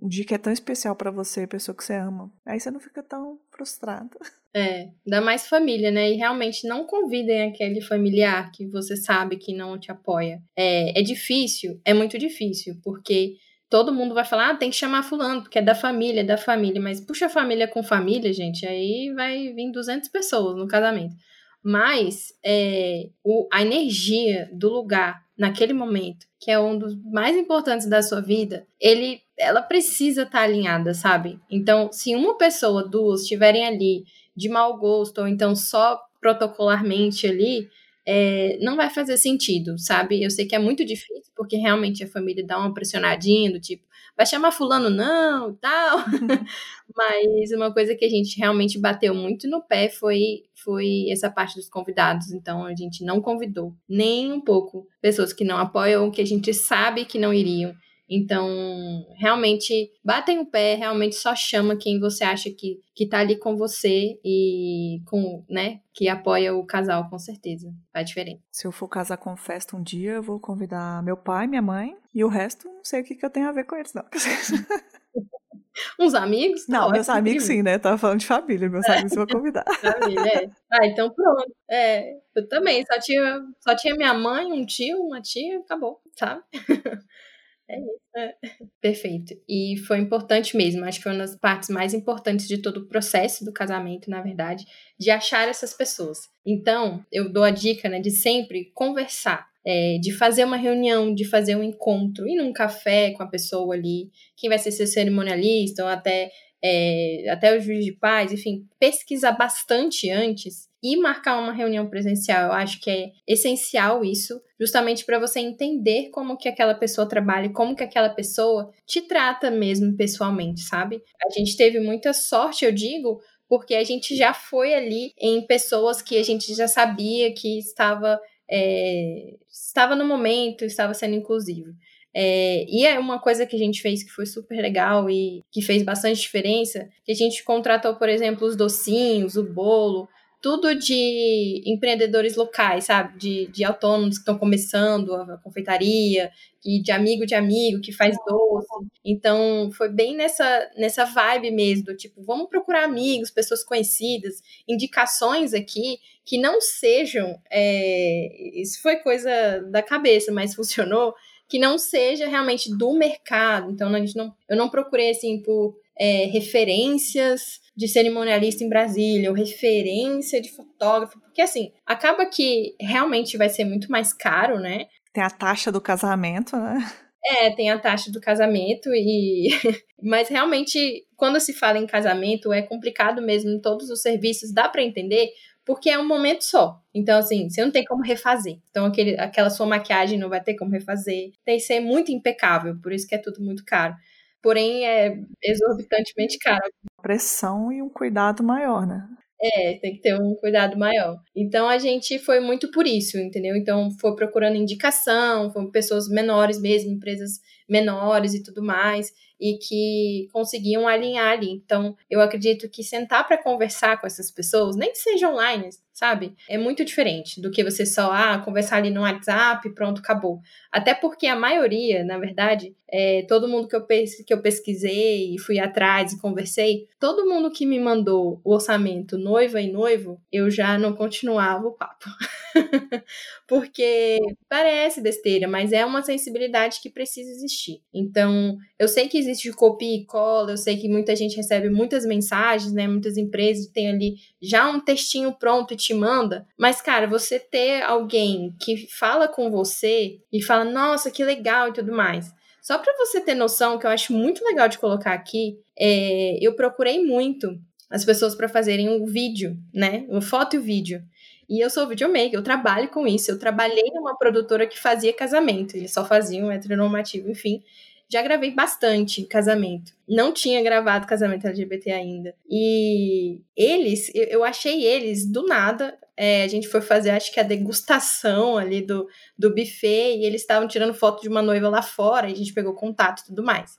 um dia que é tão especial para você, pessoa que você ama. Aí você não fica tão frustrada. É, dá mais família, né? E realmente não convidem aquele familiar que você sabe que não te apoia. É, é difícil, é muito difícil, porque todo mundo vai falar, ah, tem que chamar fulano, porque é da família, é da família. Mas puxa família com família, gente, aí vai vir 200 pessoas no casamento. Mas é, o, a energia do lugar naquele momento, que é um dos mais importantes da sua vida, ele ela precisa estar tá alinhada, sabe? Então, se uma pessoa, duas estiverem ali de mau gosto, ou então só protocolarmente ali, é, não vai fazer sentido, sabe? Eu sei que é muito difícil, porque realmente a família dá uma pressionadinha, do tipo, vai chamar fulano não, tal. Mas uma coisa que a gente realmente bateu muito no pé foi, foi essa parte dos convidados. Então, a gente não convidou nem um pouco pessoas que não apoiam, que a gente sabe que não iriam. Então, realmente, batem o pé, realmente só chama quem você acha que, que tá ali com você e com, né, que apoia o casal, com certeza. Faz diferença. Se eu for casar com festa um dia, eu vou convidar meu pai, minha mãe e o resto, não sei o que, que eu tenho a ver com eles, não. Uns amigos? Não, não meus amigos sim, né? Tava falando de família, meus é. amigos eu vou convidar. Família, é. Ah, então pronto. É, eu também, só tinha, só tinha minha mãe, um tio, uma tia, acabou, sabe? É isso. É. Perfeito. E foi importante mesmo, acho que foi uma das partes mais importantes de todo o processo do casamento, na verdade, de achar essas pessoas. Então, eu dou a dica, né, de sempre conversar. É, de fazer uma reunião, de fazer um encontro, ir num café com a pessoa ali, quem vai ser seu cerimonialista, ou até, é, até o juiz de paz, enfim, pesquisar bastante antes e marcar uma reunião presencial. Eu acho que é essencial isso, justamente para você entender como que aquela pessoa trabalha, como que aquela pessoa te trata mesmo pessoalmente, sabe? A gente teve muita sorte, eu digo, porque a gente já foi ali em pessoas que a gente já sabia que estava é, estava no momento, estava sendo inclusivo. É, e é uma coisa que a gente fez que foi super legal e que fez bastante diferença, que a gente contratou, por exemplo, os docinhos, o bolo, tudo de empreendedores locais, sabe? De, de autônomos que estão começando a confeitaria, e de amigo de amigo que faz doce. Então, foi bem nessa, nessa vibe mesmo, do tipo, vamos procurar amigos, pessoas conhecidas, indicações aqui que não sejam. É, isso foi coisa da cabeça, mas funcionou. Que não seja realmente do mercado. Então, a gente não, eu não procurei assim por é, referências de cerimonialista em Brasília, ou referência de fotógrafo, porque assim, acaba que realmente vai ser muito mais caro, né? Tem a taxa do casamento, né? É, tem a taxa do casamento e mas realmente quando se fala em casamento é complicado mesmo em todos os serviços, dá para entender, porque é um momento só. Então, assim, você não tem como refazer. Então, aquele, aquela sua maquiagem não vai ter como refazer. Tem que ser muito impecável, por isso que é tudo muito caro. Porém, é exorbitantemente caro. Pressão e um cuidado maior, né? É, tem que ter um cuidado maior. Então a gente foi muito por isso, entendeu? Então foi procurando indicação, foram pessoas menores mesmo, empresas menores e tudo mais e que conseguiam alinhar ali. Então, eu acredito que sentar para conversar com essas pessoas, nem que seja online, sabe? É muito diferente do que você só ah, conversar ali no WhatsApp, pronto, acabou. Até porque a maioria, na verdade, é, todo mundo que eu, que eu pesquisei e fui atrás e conversei, todo mundo que me mandou o orçamento noiva e noivo, eu já não continuava o papo. porque parece besteira, mas é uma sensibilidade que precisa existir. Então, eu sei que existe copia e cola, eu sei que muita gente recebe muitas mensagens, né? Muitas empresas têm ali já um textinho pronto e te manda. Mas, cara, você ter alguém que fala com você e fala, nossa, que legal e tudo mais. Só para você ter noção, que eu acho muito legal de colocar aqui, é, eu procurei muito as pessoas para fazerem um vídeo, né? Uma foto e o vídeo. E eu sou videomaker, eu trabalho com isso. Eu trabalhei numa produtora que fazia casamento, eles só faziam heteronormativo, enfim. Já gravei bastante casamento. Não tinha gravado casamento LGBT ainda. E eles, eu achei eles do nada. É, a gente foi fazer, acho que a degustação ali do, do buffet, e eles estavam tirando foto de uma noiva lá fora, e a gente pegou contato e tudo mais.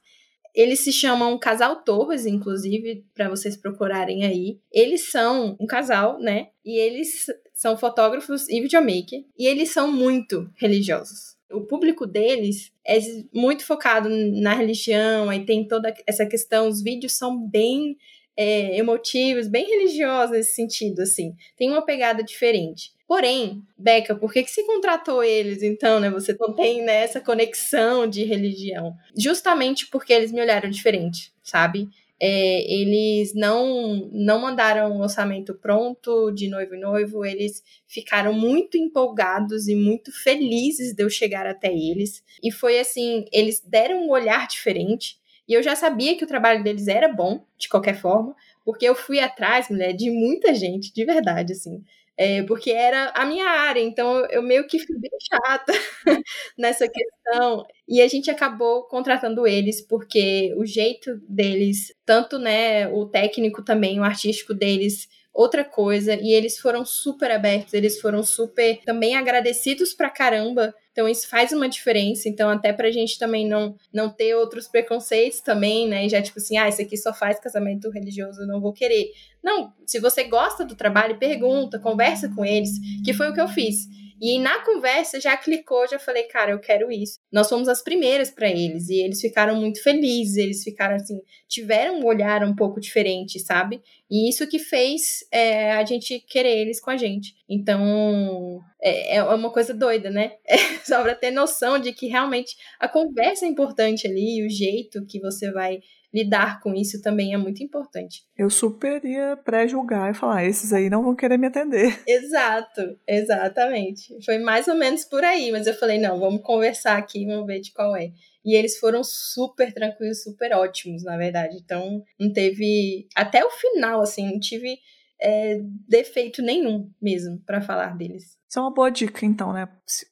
Eles se chamam Casal Torres, inclusive, para vocês procurarem aí. Eles são um casal, né? E eles são fotógrafos e videomaker, e eles são muito religiosos. O público deles é muito focado na religião, aí tem toda essa questão, os vídeos são bem é, emotivos, bem religiosos nesse sentido, assim. Tem uma pegada diferente. Porém, Beca, por que, que você contratou eles então, né? Você não tem né, essa conexão de religião. Justamente porque eles me olharam diferente, sabe? É, eles não não mandaram um orçamento pronto de noivo e noivo, eles ficaram muito empolgados e muito felizes de eu chegar até eles. E foi assim, eles deram um olhar diferente. E eu já sabia que o trabalho deles era bom, de qualquer forma, porque eu fui atrás, mulher, de muita gente, de verdade, assim é, porque era a minha área, então eu meio que fui bem chata nessa questão. E a gente acabou contratando eles porque o jeito deles, tanto né, o técnico também, o artístico deles, outra coisa, e eles foram super abertos, eles foram super também agradecidos pra caramba então isso faz uma diferença. Então até pra gente também não não ter outros preconceitos também, né? Já tipo assim, ah, isso aqui só faz casamento religioso, não vou querer. Não, se você gosta do trabalho, pergunta, conversa com eles, que foi o que eu fiz. E na conversa já clicou, já falei, cara, eu quero isso. Nós fomos as primeiras para eles e eles ficaram muito felizes, eles ficaram assim, tiveram um olhar um pouco diferente, sabe? E isso que fez é, a gente querer eles com a gente. Então, é, é uma coisa doida, né? É, só pra ter noção de que realmente a conversa é importante ali, o jeito que você vai lidar com isso também é muito importante. Eu super ia pré-julgar e falar, esses aí não vão querer me atender. Exato, exatamente. Foi mais ou menos por aí, mas eu falei, não, vamos conversar aqui, vamos ver de qual é. E eles foram super tranquilos, super ótimos, na verdade. Então, não teve. Até o final, assim, não tive é, defeito nenhum mesmo para falar deles. Isso é uma boa dica, então, né?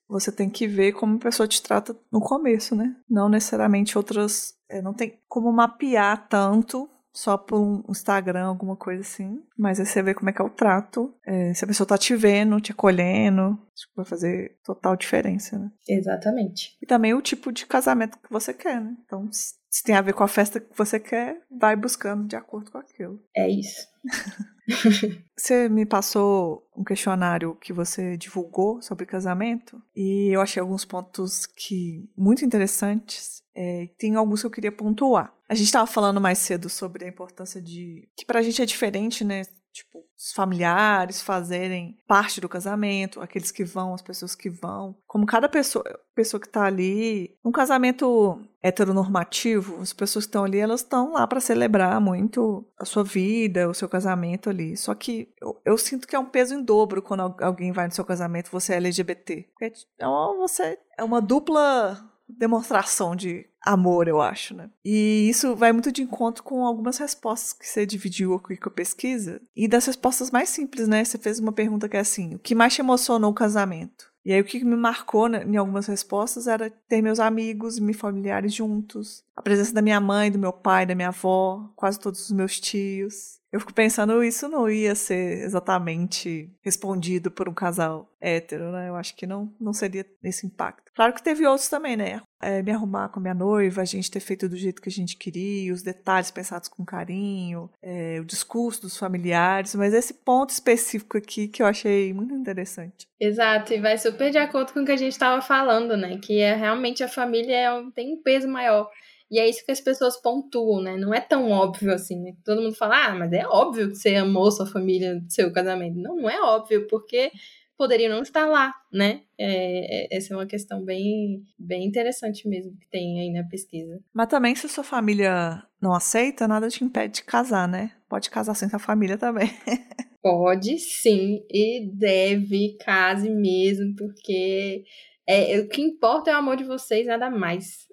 Você tem que ver como a pessoa te trata no começo, né? Não necessariamente outras. Não tem como mapear tanto só por um Instagram, alguma coisa assim. Mas aí você vê como é que é o trato. É, se a pessoa tá te vendo, te acolhendo, vai fazer total diferença, né? Exatamente. E também o tipo de casamento que você quer, né? Então, se tem a ver com a festa que você quer, vai buscando de acordo com aquilo. É isso. você me passou um questionário que você divulgou sobre casamento e eu achei alguns pontos que muito interessantes. É, tem alguns que eu queria pontuar. A gente estava falando mais cedo sobre a importância de que para a gente é diferente, né? Tipo, os familiares fazerem parte do casamento, aqueles que vão, as pessoas que vão. Como cada pessoa, pessoa que está ali, um casamento heteronormativo, as pessoas que estão ali, elas estão lá para celebrar muito a sua vida, o seu casamento ali. Só que eu, eu, sinto que é um peso em dobro quando alguém vai no seu casamento, você é LGBT. Porque é, você é uma dupla demonstração de amor, eu acho, né? E isso vai muito de encontro com algumas respostas que você dividiu aqui com a pesquisa. E das respostas mais simples, né? Você fez uma pergunta que é assim: o que mais te emocionou o casamento? E aí o que me marcou né, em algumas respostas era ter meus amigos e meus familiares juntos, a presença da minha mãe, do meu pai, da minha avó, quase todos os meus tios. Eu fico pensando, isso não ia ser exatamente respondido por um casal hétero, né? Eu acho que não, não seria esse impacto. Claro que teve outros também, né? É, me arrumar com a minha noiva, a gente ter feito do jeito que a gente queria, os detalhes pensados com carinho, é, o discurso dos familiares, mas esse ponto específico aqui que eu achei muito interessante. Exato, e vai super de acordo com o que a gente estava falando, né? Que é realmente a família é, tem um peso maior. E é isso que as pessoas pontuam, né? Não é tão óbvio assim, né? Todo mundo fala, ah, mas é óbvio que você amou sua família, seu casamento. Não, não é óbvio, porque poderia não estar lá, né? É, é, essa é uma questão bem, bem interessante mesmo que tem aí na pesquisa. Mas também, se sua família não aceita, nada te impede de casar, né? Pode casar sem sua família também. Pode sim, e deve, case mesmo, porque é, o que importa é o amor de vocês, nada mais.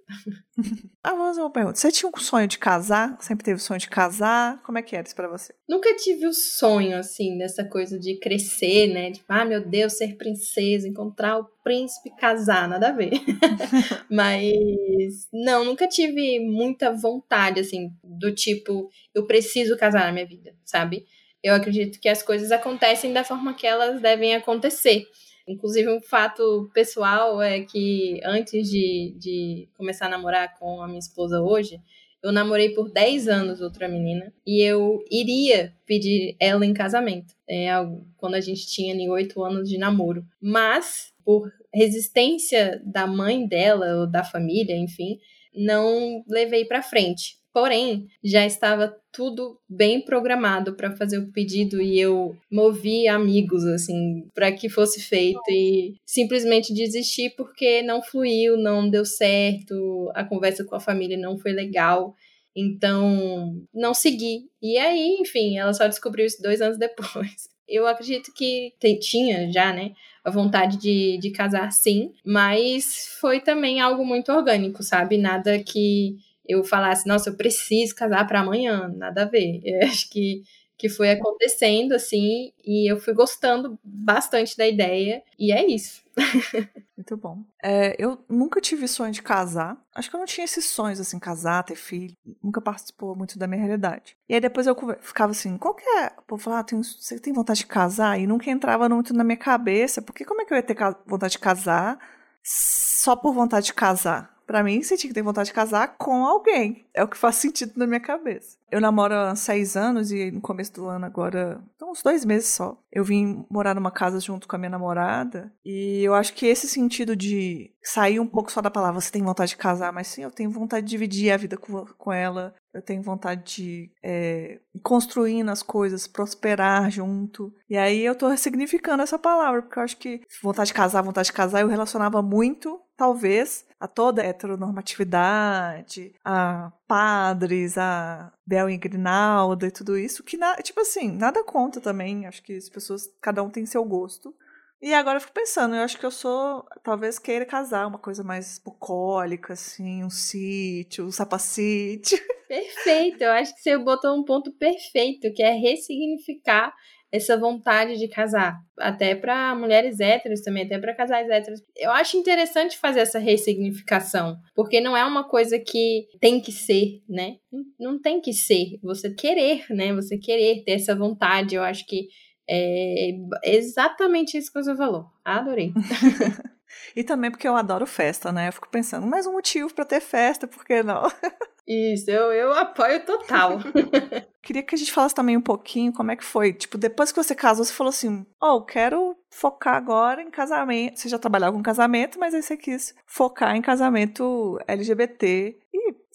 Ah, vamos fazer uma pergunta. Você tinha um sonho de casar? Sempre teve sonho de casar? Como é que era isso pra você? Nunca tive o sonho, assim, dessa coisa de crescer, né? Tipo, ah, meu Deus, ser princesa, encontrar o príncipe casar, nada a ver. Mas, não, nunca tive muita vontade, assim, do tipo, eu preciso casar na minha vida, sabe? Eu acredito que as coisas acontecem da forma que elas devem acontecer. Inclusive, um fato pessoal é que antes de, de começar a namorar com a minha esposa hoje, eu namorei por 10 anos outra menina e eu iria pedir ela em casamento, é, quando a gente tinha ali 8 anos de namoro. Mas, por resistência da mãe dela ou da família, enfim, não levei para frente. Porém, já estava tudo bem programado para fazer o pedido e eu movi amigos assim para que fosse feito e simplesmente desisti porque não fluiu, não deu certo, a conversa com a família não foi legal. Então, não segui. E aí, enfim, ela só descobriu isso dois anos depois. Eu acredito que tinha já, né, a vontade de, de casar sim, mas foi também algo muito orgânico, sabe? Nada que eu falasse, nossa, eu preciso casar para amanhã, nada a ver. Eu acho que, que foi acontecendo assim, e eu fui gostando bastante da ideia, e é isso. Muito bom. É, eu nunca tive sonho de casar. Acho que eu não tinha esses sonhos, assim, casar, ter filho. Nunca participou muito da minha realidade. E aí depois eu ficava assim, qual que é? O povo falava, ah, tem, você tem vontade de casar? E nunca entrava muito na minha cabeça, porque como é que eu ia ter vontade de casar só por vontade de casar? Para mim, você tinha que ter vontade de casar com alguém. É o que faz sentido na minha cabeça. Eu namoro há seis anos e no começo do ano agora, então, uns dois meses só. Eu vim morar numa casa junto com a minha namorada e eu acho que esse sentido de sair um pouco só da palavra você tem vontade de casar, mas sim, eu tenho vontade de dividir a vida com, com ela. Eu tenho vontade de é, ir construindo as coisas, prosperar junto. E aí eu tô ressignificando essa palavra, porque eu acho que vontade de casar, vontade de casar, eu relacionava muito, talvez, a toda a heteronormatividade, a padres, a Bel e Grinalda e tudo isso, que, na, tipo assim, nada conta também. Acho que as pessoas, cada um tem seu gosto. E agora eu fico pensando, eu acho que eu sou, talvez queira casar, uma coisa mais bucólica, assim, um sítio, um sapacite. Perfeito, eu acho que você botou um ponto perfeito, que é ressignificar essa vontade de casar, até para mulheres héteros também, até para casais héteros. Eu acho interessante fazer essa ressignificação, porque não é uma coisa que tem que ser, né? Não tem que ser, você querer, né? Você querer ter essa vontade, eu acho que é exatamente isso que você falou. Adorei. e também porque eu adoro festa, né? Eu fico pensando, mais um motivo para ter festa, por que não? Isso, eu, eu apoio total. Queria que a gente falasse também um pouquinho como é que foi. Tipo, depois que você casou, você falou assim: oh, quero focar agora em casamento. Você já trabalhava com casamento, mas aí você quis focar em casamento LGBT.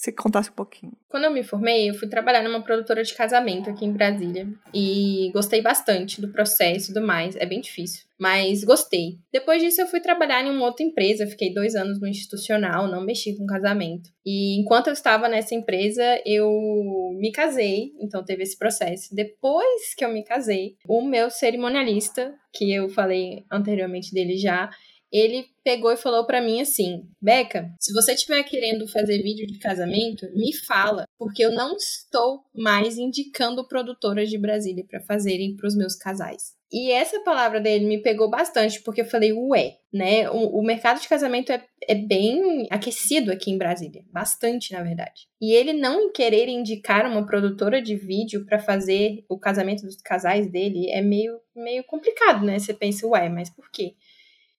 Você contasse um pouquinho. Quando eu me formei, eu fui trabalhar numa produtora de casamento aqui em Brasília. E gostei bastante do processo e tudo mais. É bem difícil, mas gostei. Depois disso, eu fui trabalhar em uma outra empresa. Fiquei dois anos no institucional, não mexi com casamento. E enquanto eu estava nessa empresa, eu me casei. Então teve esse processo. Depois que eu me casei, o meu cerimonialista, que eu falei anteriormente dele já, ele pegou e falou para mim assim: Beca, se você estiver querendo fazer vídeo de casamento, me fala, porque eu não estou mais indicando produtoras de Brasília para fazerem para os meus casais. E essa palavra dele me pegou bastante, porque eu falei, ué, né? O, o mercado de casamento é, é, bem aquecido aqui em Brasília. Bastante, na verdade. E ele não querer indicar uma produtora de vídeo para fazer o casamento dos casais dele é meio, meio complicado, né? Você pensa, ué, mas por quê?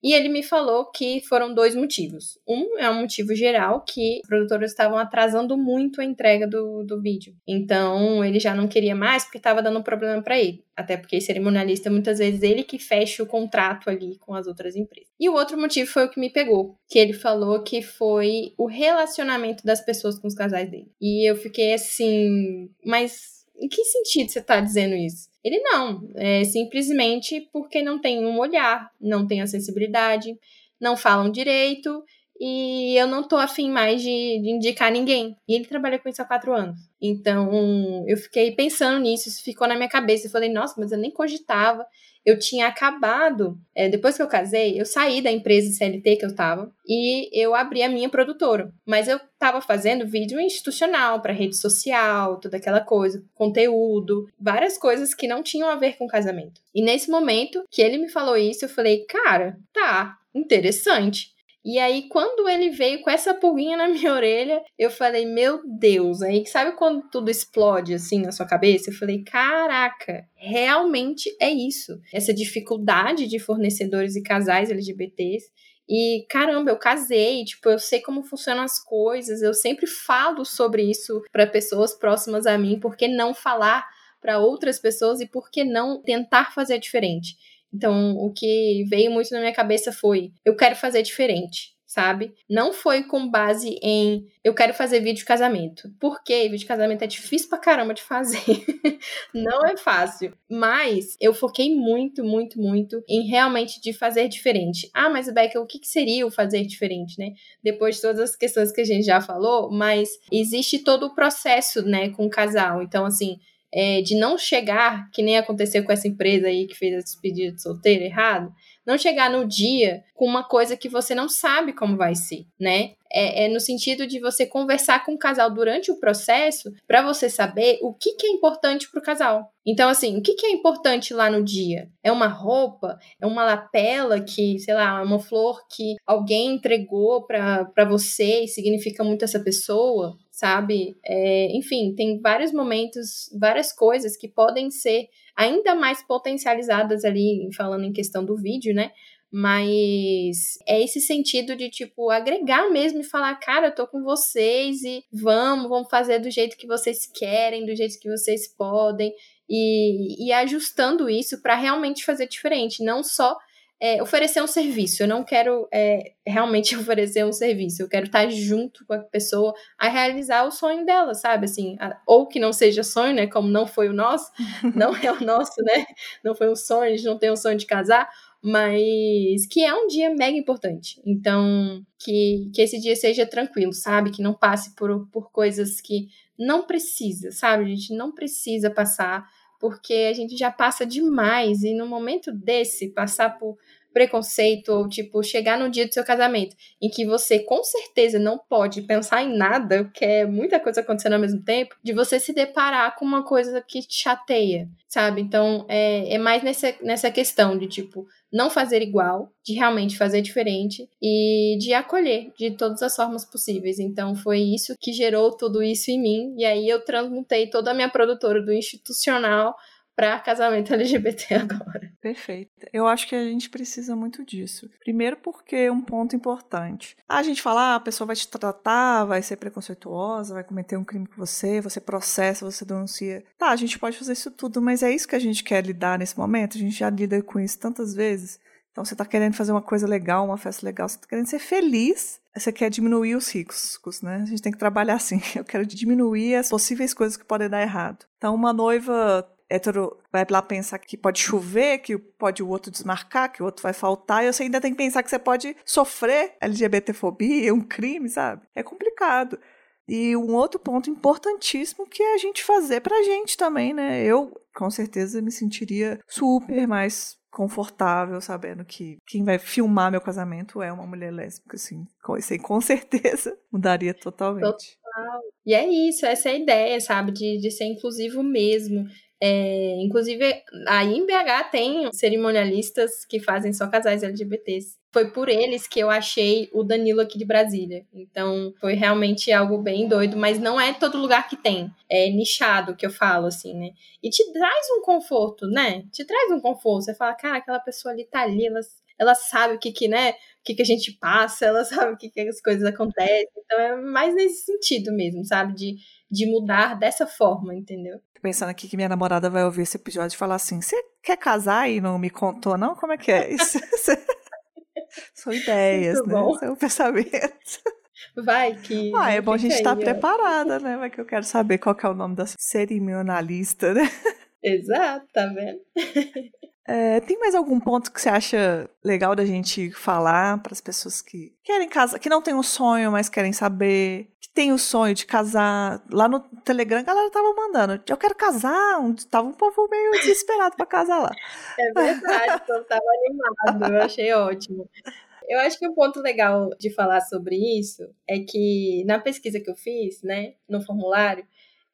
E ele me falou que foram dois motivos. Um é um motivo geral, que os produtores estavam atrasando muito a entrega do, do vídeo. Então, ele já não queria mais porque estava dando problema para ele. Até porque cerimonialista, muitas vezes, ele que fecha o contrato ali com as outras empresas. E o outro motivo foi o que me pegou, que ele falou que foi o relacionamento das pessoas com os casais dele. E eu fiquei assim, mas em que sentido você está dizendo isso? Ele não, é simplesmente porque não tem um olhar, não tem acessibilidade, não falam direito e eu não tô afim mais de, de, indicar ninguém. E ele trabalha com isso há quatro anos. Então eu fiquei pensando nisso, isso ficou na minha cabeça. Eu falei, nossa, mas eu nem cogitava eu tinha acabado, é, depois que eu casei, eu saí da empresa CLT que eu estava e eu abri a minha produtora. Mas eu estava fazendo vídeo institucional para rede social, toda aquela coisa, conteúdo, várias coisas que não tinham a ver com casamento. E nesse momento que ele me falou isso, eu falei, cara, tá, interessante. E aí, quando ele veio com essa pulguinha na minha orelha, eu falei, meu Deus. Aí, sabe quando tudo explode assim na sua cabeça? Eu falei, caraca, realmente é isso. Essa dificuldade de fornecedores e casais LGBTs. E caramba, eu casei, tipo, eu sei como funcionam as coisas, eu sempre falo sobre isso para pessoas próximas a mim, por que não falar para outras pessoas e por que não tentar fazer diferente? Então, o que veio muito na minha cabeça foi: eu quero fazer diferente, sabe? Não foi com base em eu quero fazer vídeo de casamento. Porque vídeo de casamento é difícil pra caramba de fazer. Não é fácil. Mas eu foquei muito, muito, muito em realmente de fazer diferente. Ah, mas Beca, o que, que seria o fazer diferente, né? Depois de todas as questões que a gente já falou, mas existe todo o processo, né, com o casal. Então, assim, é, de não chegar, que nem aconteceu com essa empresa aí que fez a despedida de solteiro errado, não chegar no dia com uma coisa que você não sabe como vai ser, né? É, é no sentido de você conversar com o casal durante o processo para você saber o que, que é importante para o casal. Então, assim, o que, que é importante lá no dia? É uma roupa? É uma lapela que, sei lá, é uma flor que alguém entregou para você e significa muito essa pessoa? Sabe? É, enfim, tem vários momentos, várias coisas que podem ser ainda mais potencializadas ali, falando em questão do vídeo, né? Mas é esse sentido de, tipo, agregar mesmo e falar, cara, eu tô com vocês e vamos, vamos fazer do jeito que vocês querem, do jeito que vocês podem. E, e ajustando isso para realmente fazer diferente, não só é, oferecer um serviço. Eu não quero é, realmente oferecer um serviço. Eu quero estar junto com a pessoa a realizar o sonho dela, sabe? Assim, a, ou que não seja sonho, né? Como não foi o nosso, não é o nosso, né? Não foi um sonho, a gente não tem um sonho de casar, mas que é um dia mega importante. Então, que, que esse dia seja tranquilo, sabe? Que não passe por, por coisas que não precisa, sabe? A gente não precisa passar porque a gente já passa demais e no momento desse passar por preconceito ou tipo chegar no dia do seu casamento em que você com certeza não pode pensar em nada, que é muita coisa acontecendo ao mesmo tempo, de você se deparar com uma coisa que te chateia, sabe? Então é, é mais nessa, nessa questão de tipo não fazer igual, de realmente fazer diferente e de acolher de todas as formas possíveis. Então foi isso que gerou tudo isso em mim e aí eu transmutei toda a minha produtora do institucional para casamento LGBT agora. Perfeito. Eu acho que a gente precisa muito disso. Primeiro porque é um ponto importante. A gente fala, ah, a pessoa vai te tratar, vai ser preconceituosa, vai cometer um crime com você, você processa, você denuncia. Tá, a gente pode fazer isso tudo, mas é isso que a gente quer lidar nesse momento? A gente já lida com isso tantas vezes. Então você está querendo fazer uma coisa legal, uma festa legal, você está querendo ser feliz, você quer diminuir os riscos, né? A gente tem que trabalhar assim. Eu quero diminuir as possíveis coisas que podem dar errado. Então uma noiva hétero vai lá pensar que pode chover, que pode o outro desmarcar, que o outro vai faltar, e você ainda tem que pensar que você pode sofrer LGBTfobia, um crime, sabe? É complicado. E um outro ponto importantíssimo que é a gente fazer pra gente também, né? Eu, com certeza, me sentiria super mais confortável sabendo que quem vai filmar meu casamento é uma mulher lésbica, assim. Isso aí com certeza mudaria totalmente. Total. E é isso, essa é a ideia, sabe? De, de ser inclusivo mesmo. É, inclusive, aí em BH tem cerimonialistas que fazem só casais LGBTs. Foi por eles que eu achei o Danilo aqui de Brasília. Então, foi realmente algo bem doido, mas não é todo lugar que tem. É nichado que eu falo, assim, né? E te traz um conforto, né? Te traz um conforto. Você fala, cara, aquela pessoa ali tá ali, ela, ela sabe o que que, né? O que que a gente passa, ela sabe o que que as coisas acontecem. Então, é mais nesse sentido mesmo, sabe? De de mudar dessa forma, entendeu? Pensando aqui que minha namorada vai ouvir esse episódio e falar assim: você quer casar e não me contou, não? Como é que é isso? São ideias, Muito né? Bom. São pensamentos. Vai que. Ah, é bom a gente estar tá preparada, né? Vai que eu quero saber qual que é o nome da cerimonialista, né? Exato, tá vendo? É, tem mais algum ponto que você acha legal da gente falar para as pessoas que querem casar, que não tem um sonho, mas querem saber, que tem o sonho de casar? Lá no Telegram a galera tava mandando, eu quero casar, tava um povo meio desesperado para casar lá. É verdade, o povo tava animado, eu achei ótimo. Eu acho que um ponto legal de falar sobre isso é que na pesquisa que eu fiz, né, no formulário,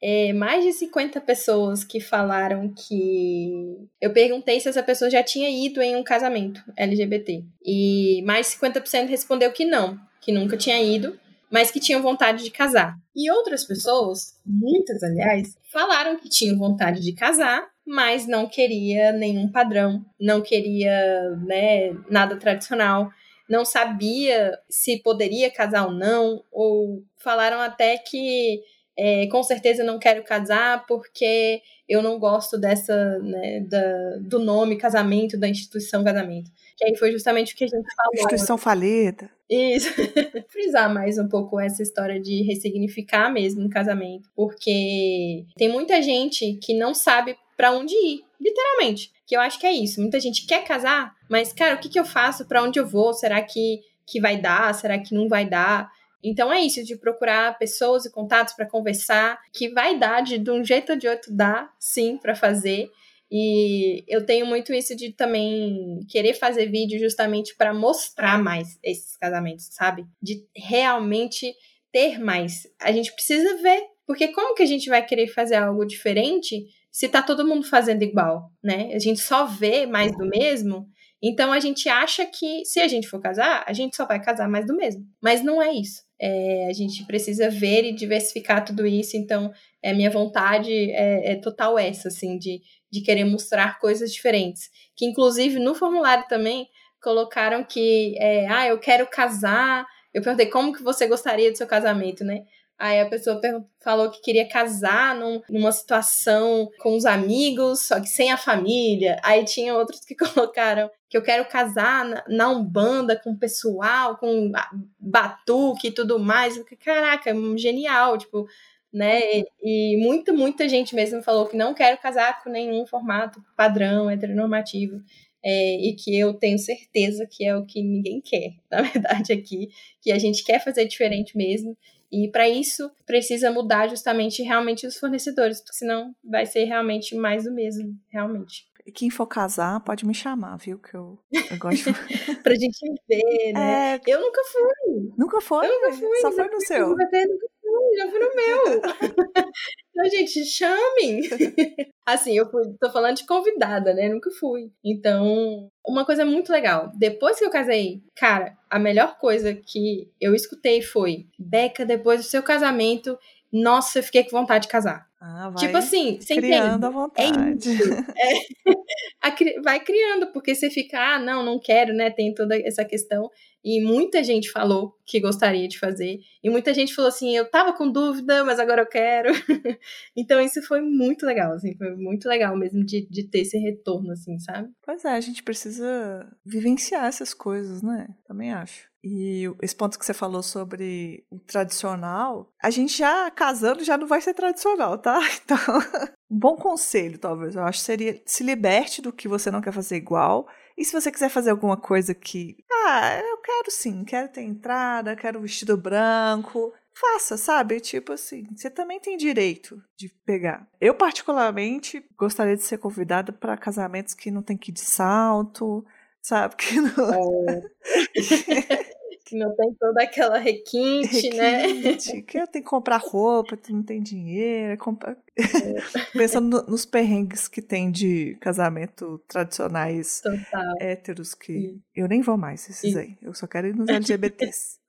é, mais de 50 pessoas que falaram que. Eu perguntei se essa pessoa já tinha ido em um casamento LGBT. E mais de 50% respondeu que não, que nunca tinha ido, mas que tinham vontade de casar. E outras pessoas, muitas aliás, falaram que tinham vontade de casar, mas não queria nenhum padrão, não queria né, nada tradicional não sabia se poderia casar ou não, ou falaram até que é, com certeza não quero casar porque eu não gosto dessa, né, da, do nome casamento, da instituição casamento. Que aí foi justamente o que a gente falou. Instituição falida. Isso. Frisar mais um pouco essa história de ressignificar mesmo o casamento. Porque tem muita gente que não sabe para onde ir, literalmente. Que eu acho que é isso. Muita gente quer casar, mas, cara, o que, que eu faço? para onde eu vou? Será que, que vai dar? Será que não vai dar? Então é isso, de procurar pessoas e contatos para conversar, que vai dar, de, de um jeito ou de outro dá, sim, para fazer. E eu tenho muito isso de também querer fazer vídeo justamente para mostrar mais esses casamentos, sabe? De realmente ter mais. A gente precisa ver, porque como que a gente vai querer fazer algo diferente se tá todo mundo fazendo igual, né? A gente só vê mais do mesmo então a gente acha que se a gente for casar, a gente só vai casar mais do mesmo. Mas não é isso. É, a gente precisa ver e diversificar tudo isso. Então, é minha vontade é, é total essa, assim, de, de querer mostrar coisas diferentes. Que inclusive no formulário também colocaram que, é, ah, eu quero casar. Eu perguntei como que você gostaria do seu casamento, né? Aí a pessoa falou que queria casar num, numa situação com os amigos, só que sem a família. Aí tinha outros que colocaram que eu quero casar na, na Umbanda com o pessoal, com batuque e tudo mais. Caraca, genial, tipo, né? E muita, muita gente mesmo falou que não quero casar com nenhum formato padrão, heteronormativo. É, e que eu tenho certeza que é o que ninguém quer, na verdade, aqui, que a gente quer fazer diferente mesmo e para isso precisa mudar justamente realmente os fornecedores, porque senão vai ser realmente mais do mesmo, realmente. Quem for casar, pode me chamar, viu? Que eu, eu gosto. pra gente ver, né? É... Eu nunca fui. Nunca foi? Eu nunca fui. Só foi no seu. Nunca fui, já fui no meu. então, gente, chamem. assim, eu fui, tô falando de convidada, né? Nunca fui. Então, uma coisa muito legal. Depois que eu casei, cara, a melhor coisa que eu escutei foi: Beca, depois do seu casamento, nossa, eu fiquei com vontade de casar. Ah, tipo assim, você criando entende? a vontade. É, é, vai criando, porque você fica, ah, não, não quero, né? Tem toda essa questão. E muita gente falou que gostaria de fazer. E muita gente falou assim: eu tava com dúvida, mas agora eu quero. então isso foi muito legal, assim, foi muito legal mesmo de, de ter esse retorno, assim, sabe? Pois é, a gente precisa vivenciar essas coisas, né? Também acho. E esse ponto que você falou sobre o tradicional, a gente já casando já não vai ser tradicional, tá? Então, um bom conselho, talvez, eu acho, seria se liberte do que você não quer fazer igual. E se você quiser fazer alguma coisa que, ah, eu quero sim, quero ter entrada, quero vestido branco, faça, sabe? Tipo assim, você também tem direito de pegar. Eu, particularmente, gostaria de ser convidada para casamentos que não tem que ir de salto, sabe? Que não... É. que não tem toda aquela requinte, né? requinte né? Que tem que comprar roupa, tu não tem dinheiro. Compra... É. Pensando no, nos perrengues que tem de casamento tradicionais Total. héteros, que Sim. eu nem vou mais esses Sim. aí. Eu só quero ir nos LGBTs.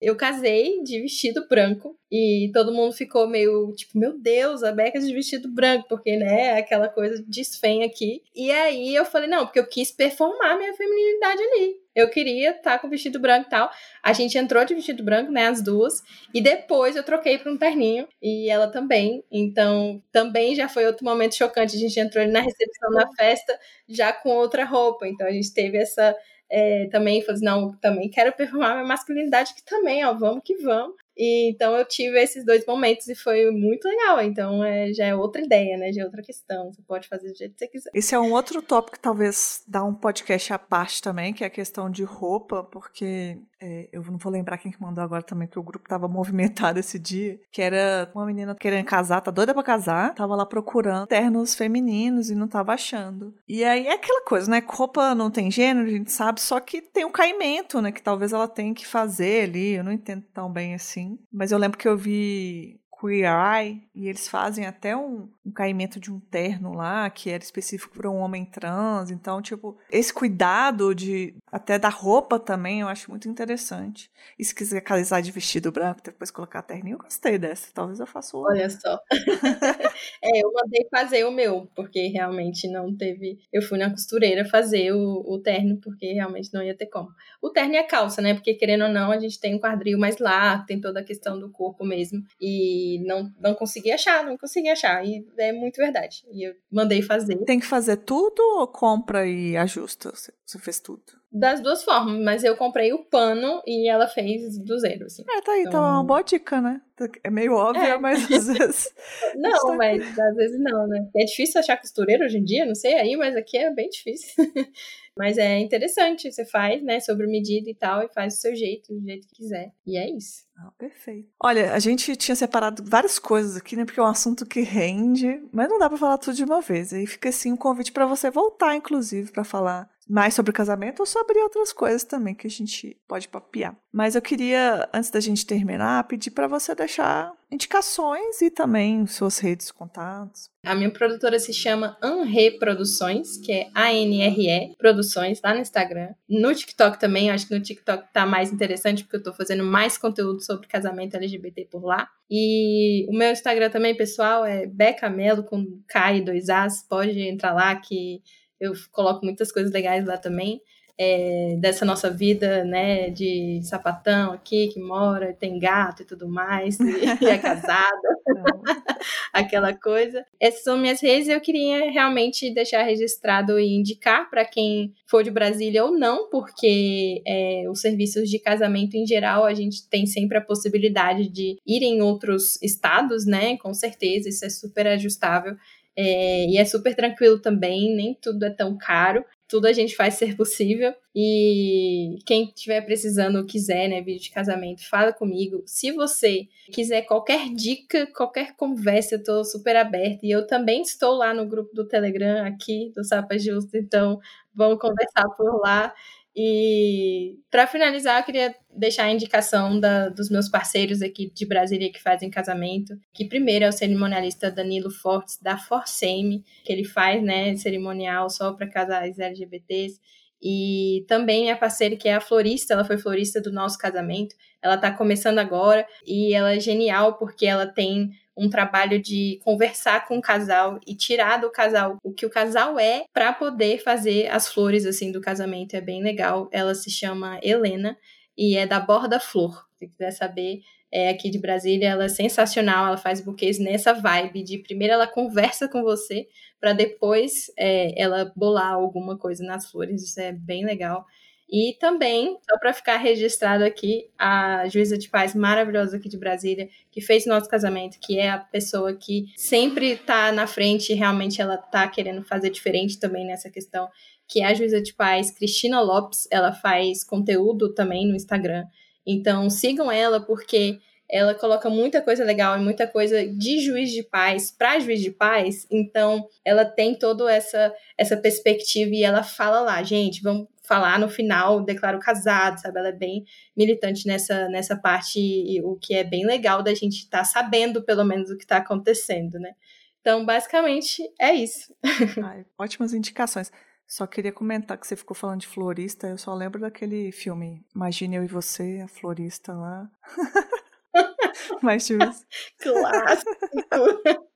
Eu casei de vestido branco e todo mundo ficou meio tipo, meu Deus, a Beca de vestido branco, porque, né, aquela coisa desfém aqui. E aí eu falei, não, porque eu quis performar minha feminilidade ali. Eu queria estar tá com vestido branco e tal. A gente entrou de vestido branco, né, as duas. E depois eu troquei para um terninho. E ela também. Então, também já foi outro momento chocante. A gente entrou na recepção na festa já com outra roupa. Então, a gente teve essa é, também falei não, também quero performar minha masculinidade aqui também, ó, vamos que vamos. E, então eu tive esses dois momentos e foi muito legal. Então é, já é outra ideia, né? Já é outra questão. Você pode fazer do jeito que você quiser. Esse é um outro tópico que talvez dá um podcast à parte também, que é a questão de roupa, porque é, eu não vou lembrar quem que mandou agora também, que o grupo tava movimentado esse dia, que era uma menina querendo casar, tá doida pra casar, tava lá procurando ternos femininos e não tava achando. E aí é aquela coisa, né? Roupa não tem gênero, a gente sabe, só que tem um caimento, né? Que talvez ela tenha que fazer ali. Eu não entendo tão bem assim. Mas eu lembro que eu vi Queer Eye, e eles fazem até um, um caimento de um terno lá, que era específico para um homem trans. Então, tipo, esse cuidado de até da roupa também eu acho muito interessante. E se quiser casar de vestido branco, depois colocar terninho, eu gostei dessa. Talvez eu faça o. Olha só. é, eu mandei fazer o meu, porque realmente não teve. Eu fui na costureira fazer o, o terno, porque realmente não ia ter como. O terno e a calça, né? Porque querendo ou não, a gente tem um quadril mais largo, tem toda a questão do corpo mesmo. E não, não consegui achar, não consegui achar. E é muito verdade. E eu mandei fazer. Tem que fazer tudo ou compra e ajusta? Você fez tudo? Das duas formas, mas eu comprei o pano e ela fez do zero, assim. É, tá aí, então, então é uma boa dica, né? É meio óbvio, é. mas às vezes. não, tá mas às vezes não, né? É difícil achar costureira hoje em dia, não sei aí, mas aqui é bem difícil. Mas é interessante, você faz, né, sobre medida e tal, e faz do seu jeito, do jeito que quiser. E é isso. Ah, perfeito. Olha, a gente tinha separado várias coisas aqui, né, porque é um assunto que rende, mas não dá para falar tudo de uma vez. Aí fica assim um convite para você voltar, inclusive, para falar mais sobre casamento ou sobre outras coisas também que a gente pode papiar. Mas eu queria, antes da gente terminar, pedir para você deixar indicações e também suas redes, contatos. A minha produtora se chama Anre Produções, que é A-N-R-E Produções, lá no Instagram. No TikTok também, acho que no TikTok tá mais interessante, porque eu tô fazendo mais conteúdo sobre casamento LGBT por lá. E o meu Instagram também, pessoal, é Becamelo, com K e dois As. Pode entrar lá que eu coloco muitas coisas legais lá também. É, dessa nossa vida, né, de sapatão aqui, que mora, tem gato e tudo mais, e, é casada, aquela coisa. Essas são minhas redes eu queria realmente deixar registrado e indicar para quem for de Brasília ou não, porque é, os serviços de casamento em geral, a gente tem sempre a possibilidade de ir em outros estados, né, com certeza, isso é super ajustável. É, e é super tranquilo também, nem tudo é tão caro. Tudo a gente faz ser possível. E quem estiver precisando ou quiser, né, vídeo de casamento, fala comigo. Se você quiser qualquer dica, qualquer conversa, eu tô super aberta. E eu também estou lá no grupo do Telegram aqui, do Sapa Justo, então vamos conversar por lá. E para finalizar, eu queria deixar a indicação da, dos meus parceiros aqui de Brasília que fazem casamento, que primeiro é o cerimonialista Danilo Fortes, da Forceme, que ele faz né, cerimonial só para casais LGBTs. E também a parceira que é a florista, ela foi florista do nosso casamento. Ela está começando agora e ela é genial porque ela tem um trabalho de conversar com o casal e tirar do casal o que o casal é para poder fazer as flores assim do casamento. É bem legal. Ela se chama Helena e é da Borda Flor. Se quiser saber, é aqui de Brasília, ela é sensacional, ela faz buquês nessa vibe de primeiro ela conversa com você para depois é, ela bolar alguma coisa nas flores, isso é bem legal. E também, só para ficar registrado aqui, a juíza de paz maravilhosa aqui de Brasília, que fez nosso casamento, que é a pessoa que sempre está na frente, realmente ela está querendo fazer diferente também nessa questão, que é a juíza de paz Cristina Lopes, ela faz conteúdo também no Instagram. Então sigam ela porque ela coloca muita coisa legal e muita coisa de juiz de paz para juiz de paz. Então, ela tem toda essa essa perspectiva e ela fala lá, gente, vamos falar no final, declaro casado, sabe? Ela é bem militante nessa, nessa parte, e o que é bem legal da gente estar tá sabendo, pelo menos, o que está acontecendo, né? Então, basicamente, é isso. Ai, ótimas indicações. Só queria comentar que você ficou falando de florista, eu só lembro daquele filme Imagine Eu e Você, a florista lá. Mas, tipo... Clássico!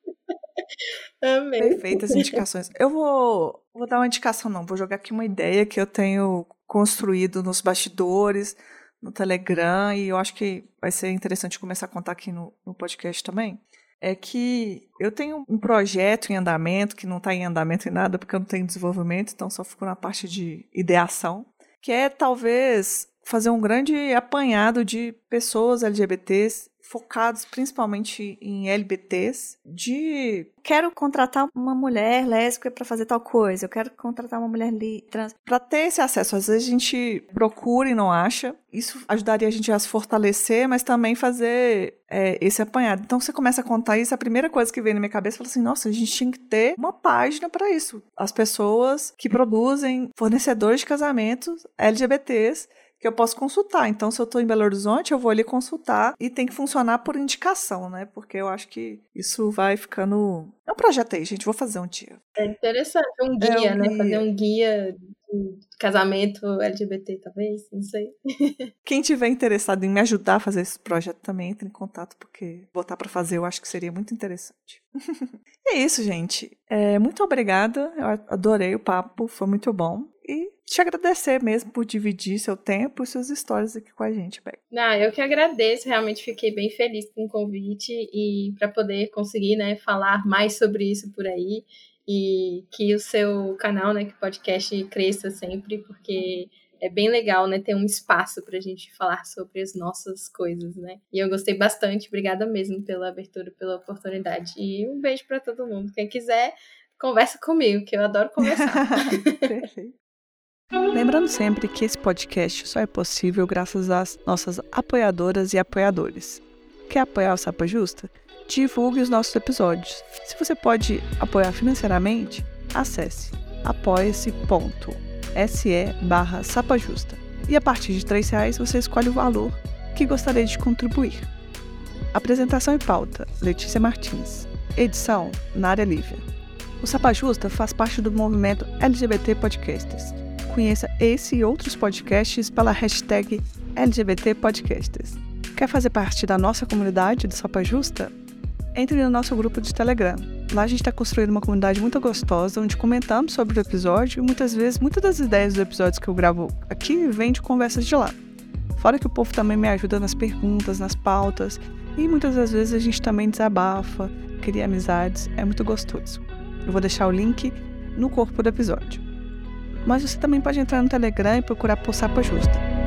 Amei. Perfeitas indicações. Eu vou, vou dar uma indicação, não. Vou jogar aqui uma ideia que eu tenho construído nos bastidores, no Telegram, e eu acho que vai ser interessante começar a contar aqui no, no podcast também. É que eu tenho um projeto em andamento, que não está em andamento em nada, porque eu não tenho desenvolvimento, então só fico na parte de ideação, que é talvez fazer um grande apanhado de pessoas LGBTs focados principalmente em LBTs, de quero contratar uma mulher lésbica para fazer tal coisa, eu quero contratar uma mulher trans, para ter esse acesso. Às vezes a gente procura e não acha. Isso ajudaria a gente a se fortalecer, mas também fazer é, esse apanhado. Então você começa a contar isso, a primeira coisa que vem na minha cabeça é assim: nossa, a gente tinha que ter uma página para isso. As pessoas que produzem fornecedores de casamentos LGBTs que eu posso consultar. Então, se eu estou em Belo Horizonte, eu vou ali consultar e tem que funcionar por indicação, né? Porque eu acho que isso vai ficando. É um projeto aí, gente. Vou fazer um dia. É interessante, um guia, é um né? Guia. Fazer um guia casamento LGBT, talvez, não sei. Quem tiver interessado em me ajudar a fazer esse projeto também entre em contato, porque botar para fazer eu acho que seria muito interessante. é isso, gente. É, muito obrigada. Eu adorei o papo, foi muito bom. E te agradecer mesmo por dividir seu tempo e suas histórias aqui com a gente, Beck. Não, eu que agradeço, realmente fiquei bem feliz com o convite e para poder conseguir, né, falar mais sobre isso por aí e que o seu canal, né, que o podcast cresça sempre, porque é bem legal, né, ter um espaço para a gente falar sobre as nossas coisas, né? E eu gostei bastante, obrigada mesmo pela abertura, pela oportunidade. E um beijo para todo mundo. Quem quiser, conversa comigo, que eu adoro conversar. Lembrando sempre que esse podcast só é possível graças às nossas apoiadoras e apoiadores. Quer apoiar o Sapa Justa? Divulgue os nossos episódios. Se você pode apoiar financeiramente, acesse apoia-se.se barra sapajusta. E a partir de R$ reais você escolhe o valor que gostaria de contribuir. Apresentação e pauta, Letícia Martins. Edição, Nária Lívia. O Sapa Justa faz parte do movimento LGBT Podcasters Conheça esse e outros podcasts pela hashtag LGBT Podcasters. Quer fazer parte da nossa comunidade do Sopa Justa? Entre no nosso grupo de Telegram. Lá a gente está construindo uma comunidade muito gostosa, onde comentamos sobre o episódio e muitas vezes, muitas das ideias dos episódios que eu gravo aqui vêm de conversas de lá. Fora que o povo também me ajuda nas perguntas, nas pautas, e muitas das vezes a gente também desabafa, cria amizades, é muito gostoso. Eu vou deixar o link no corpo do episódio. Mas você também pode entrar no Telegram e procurar por Sapa Justa.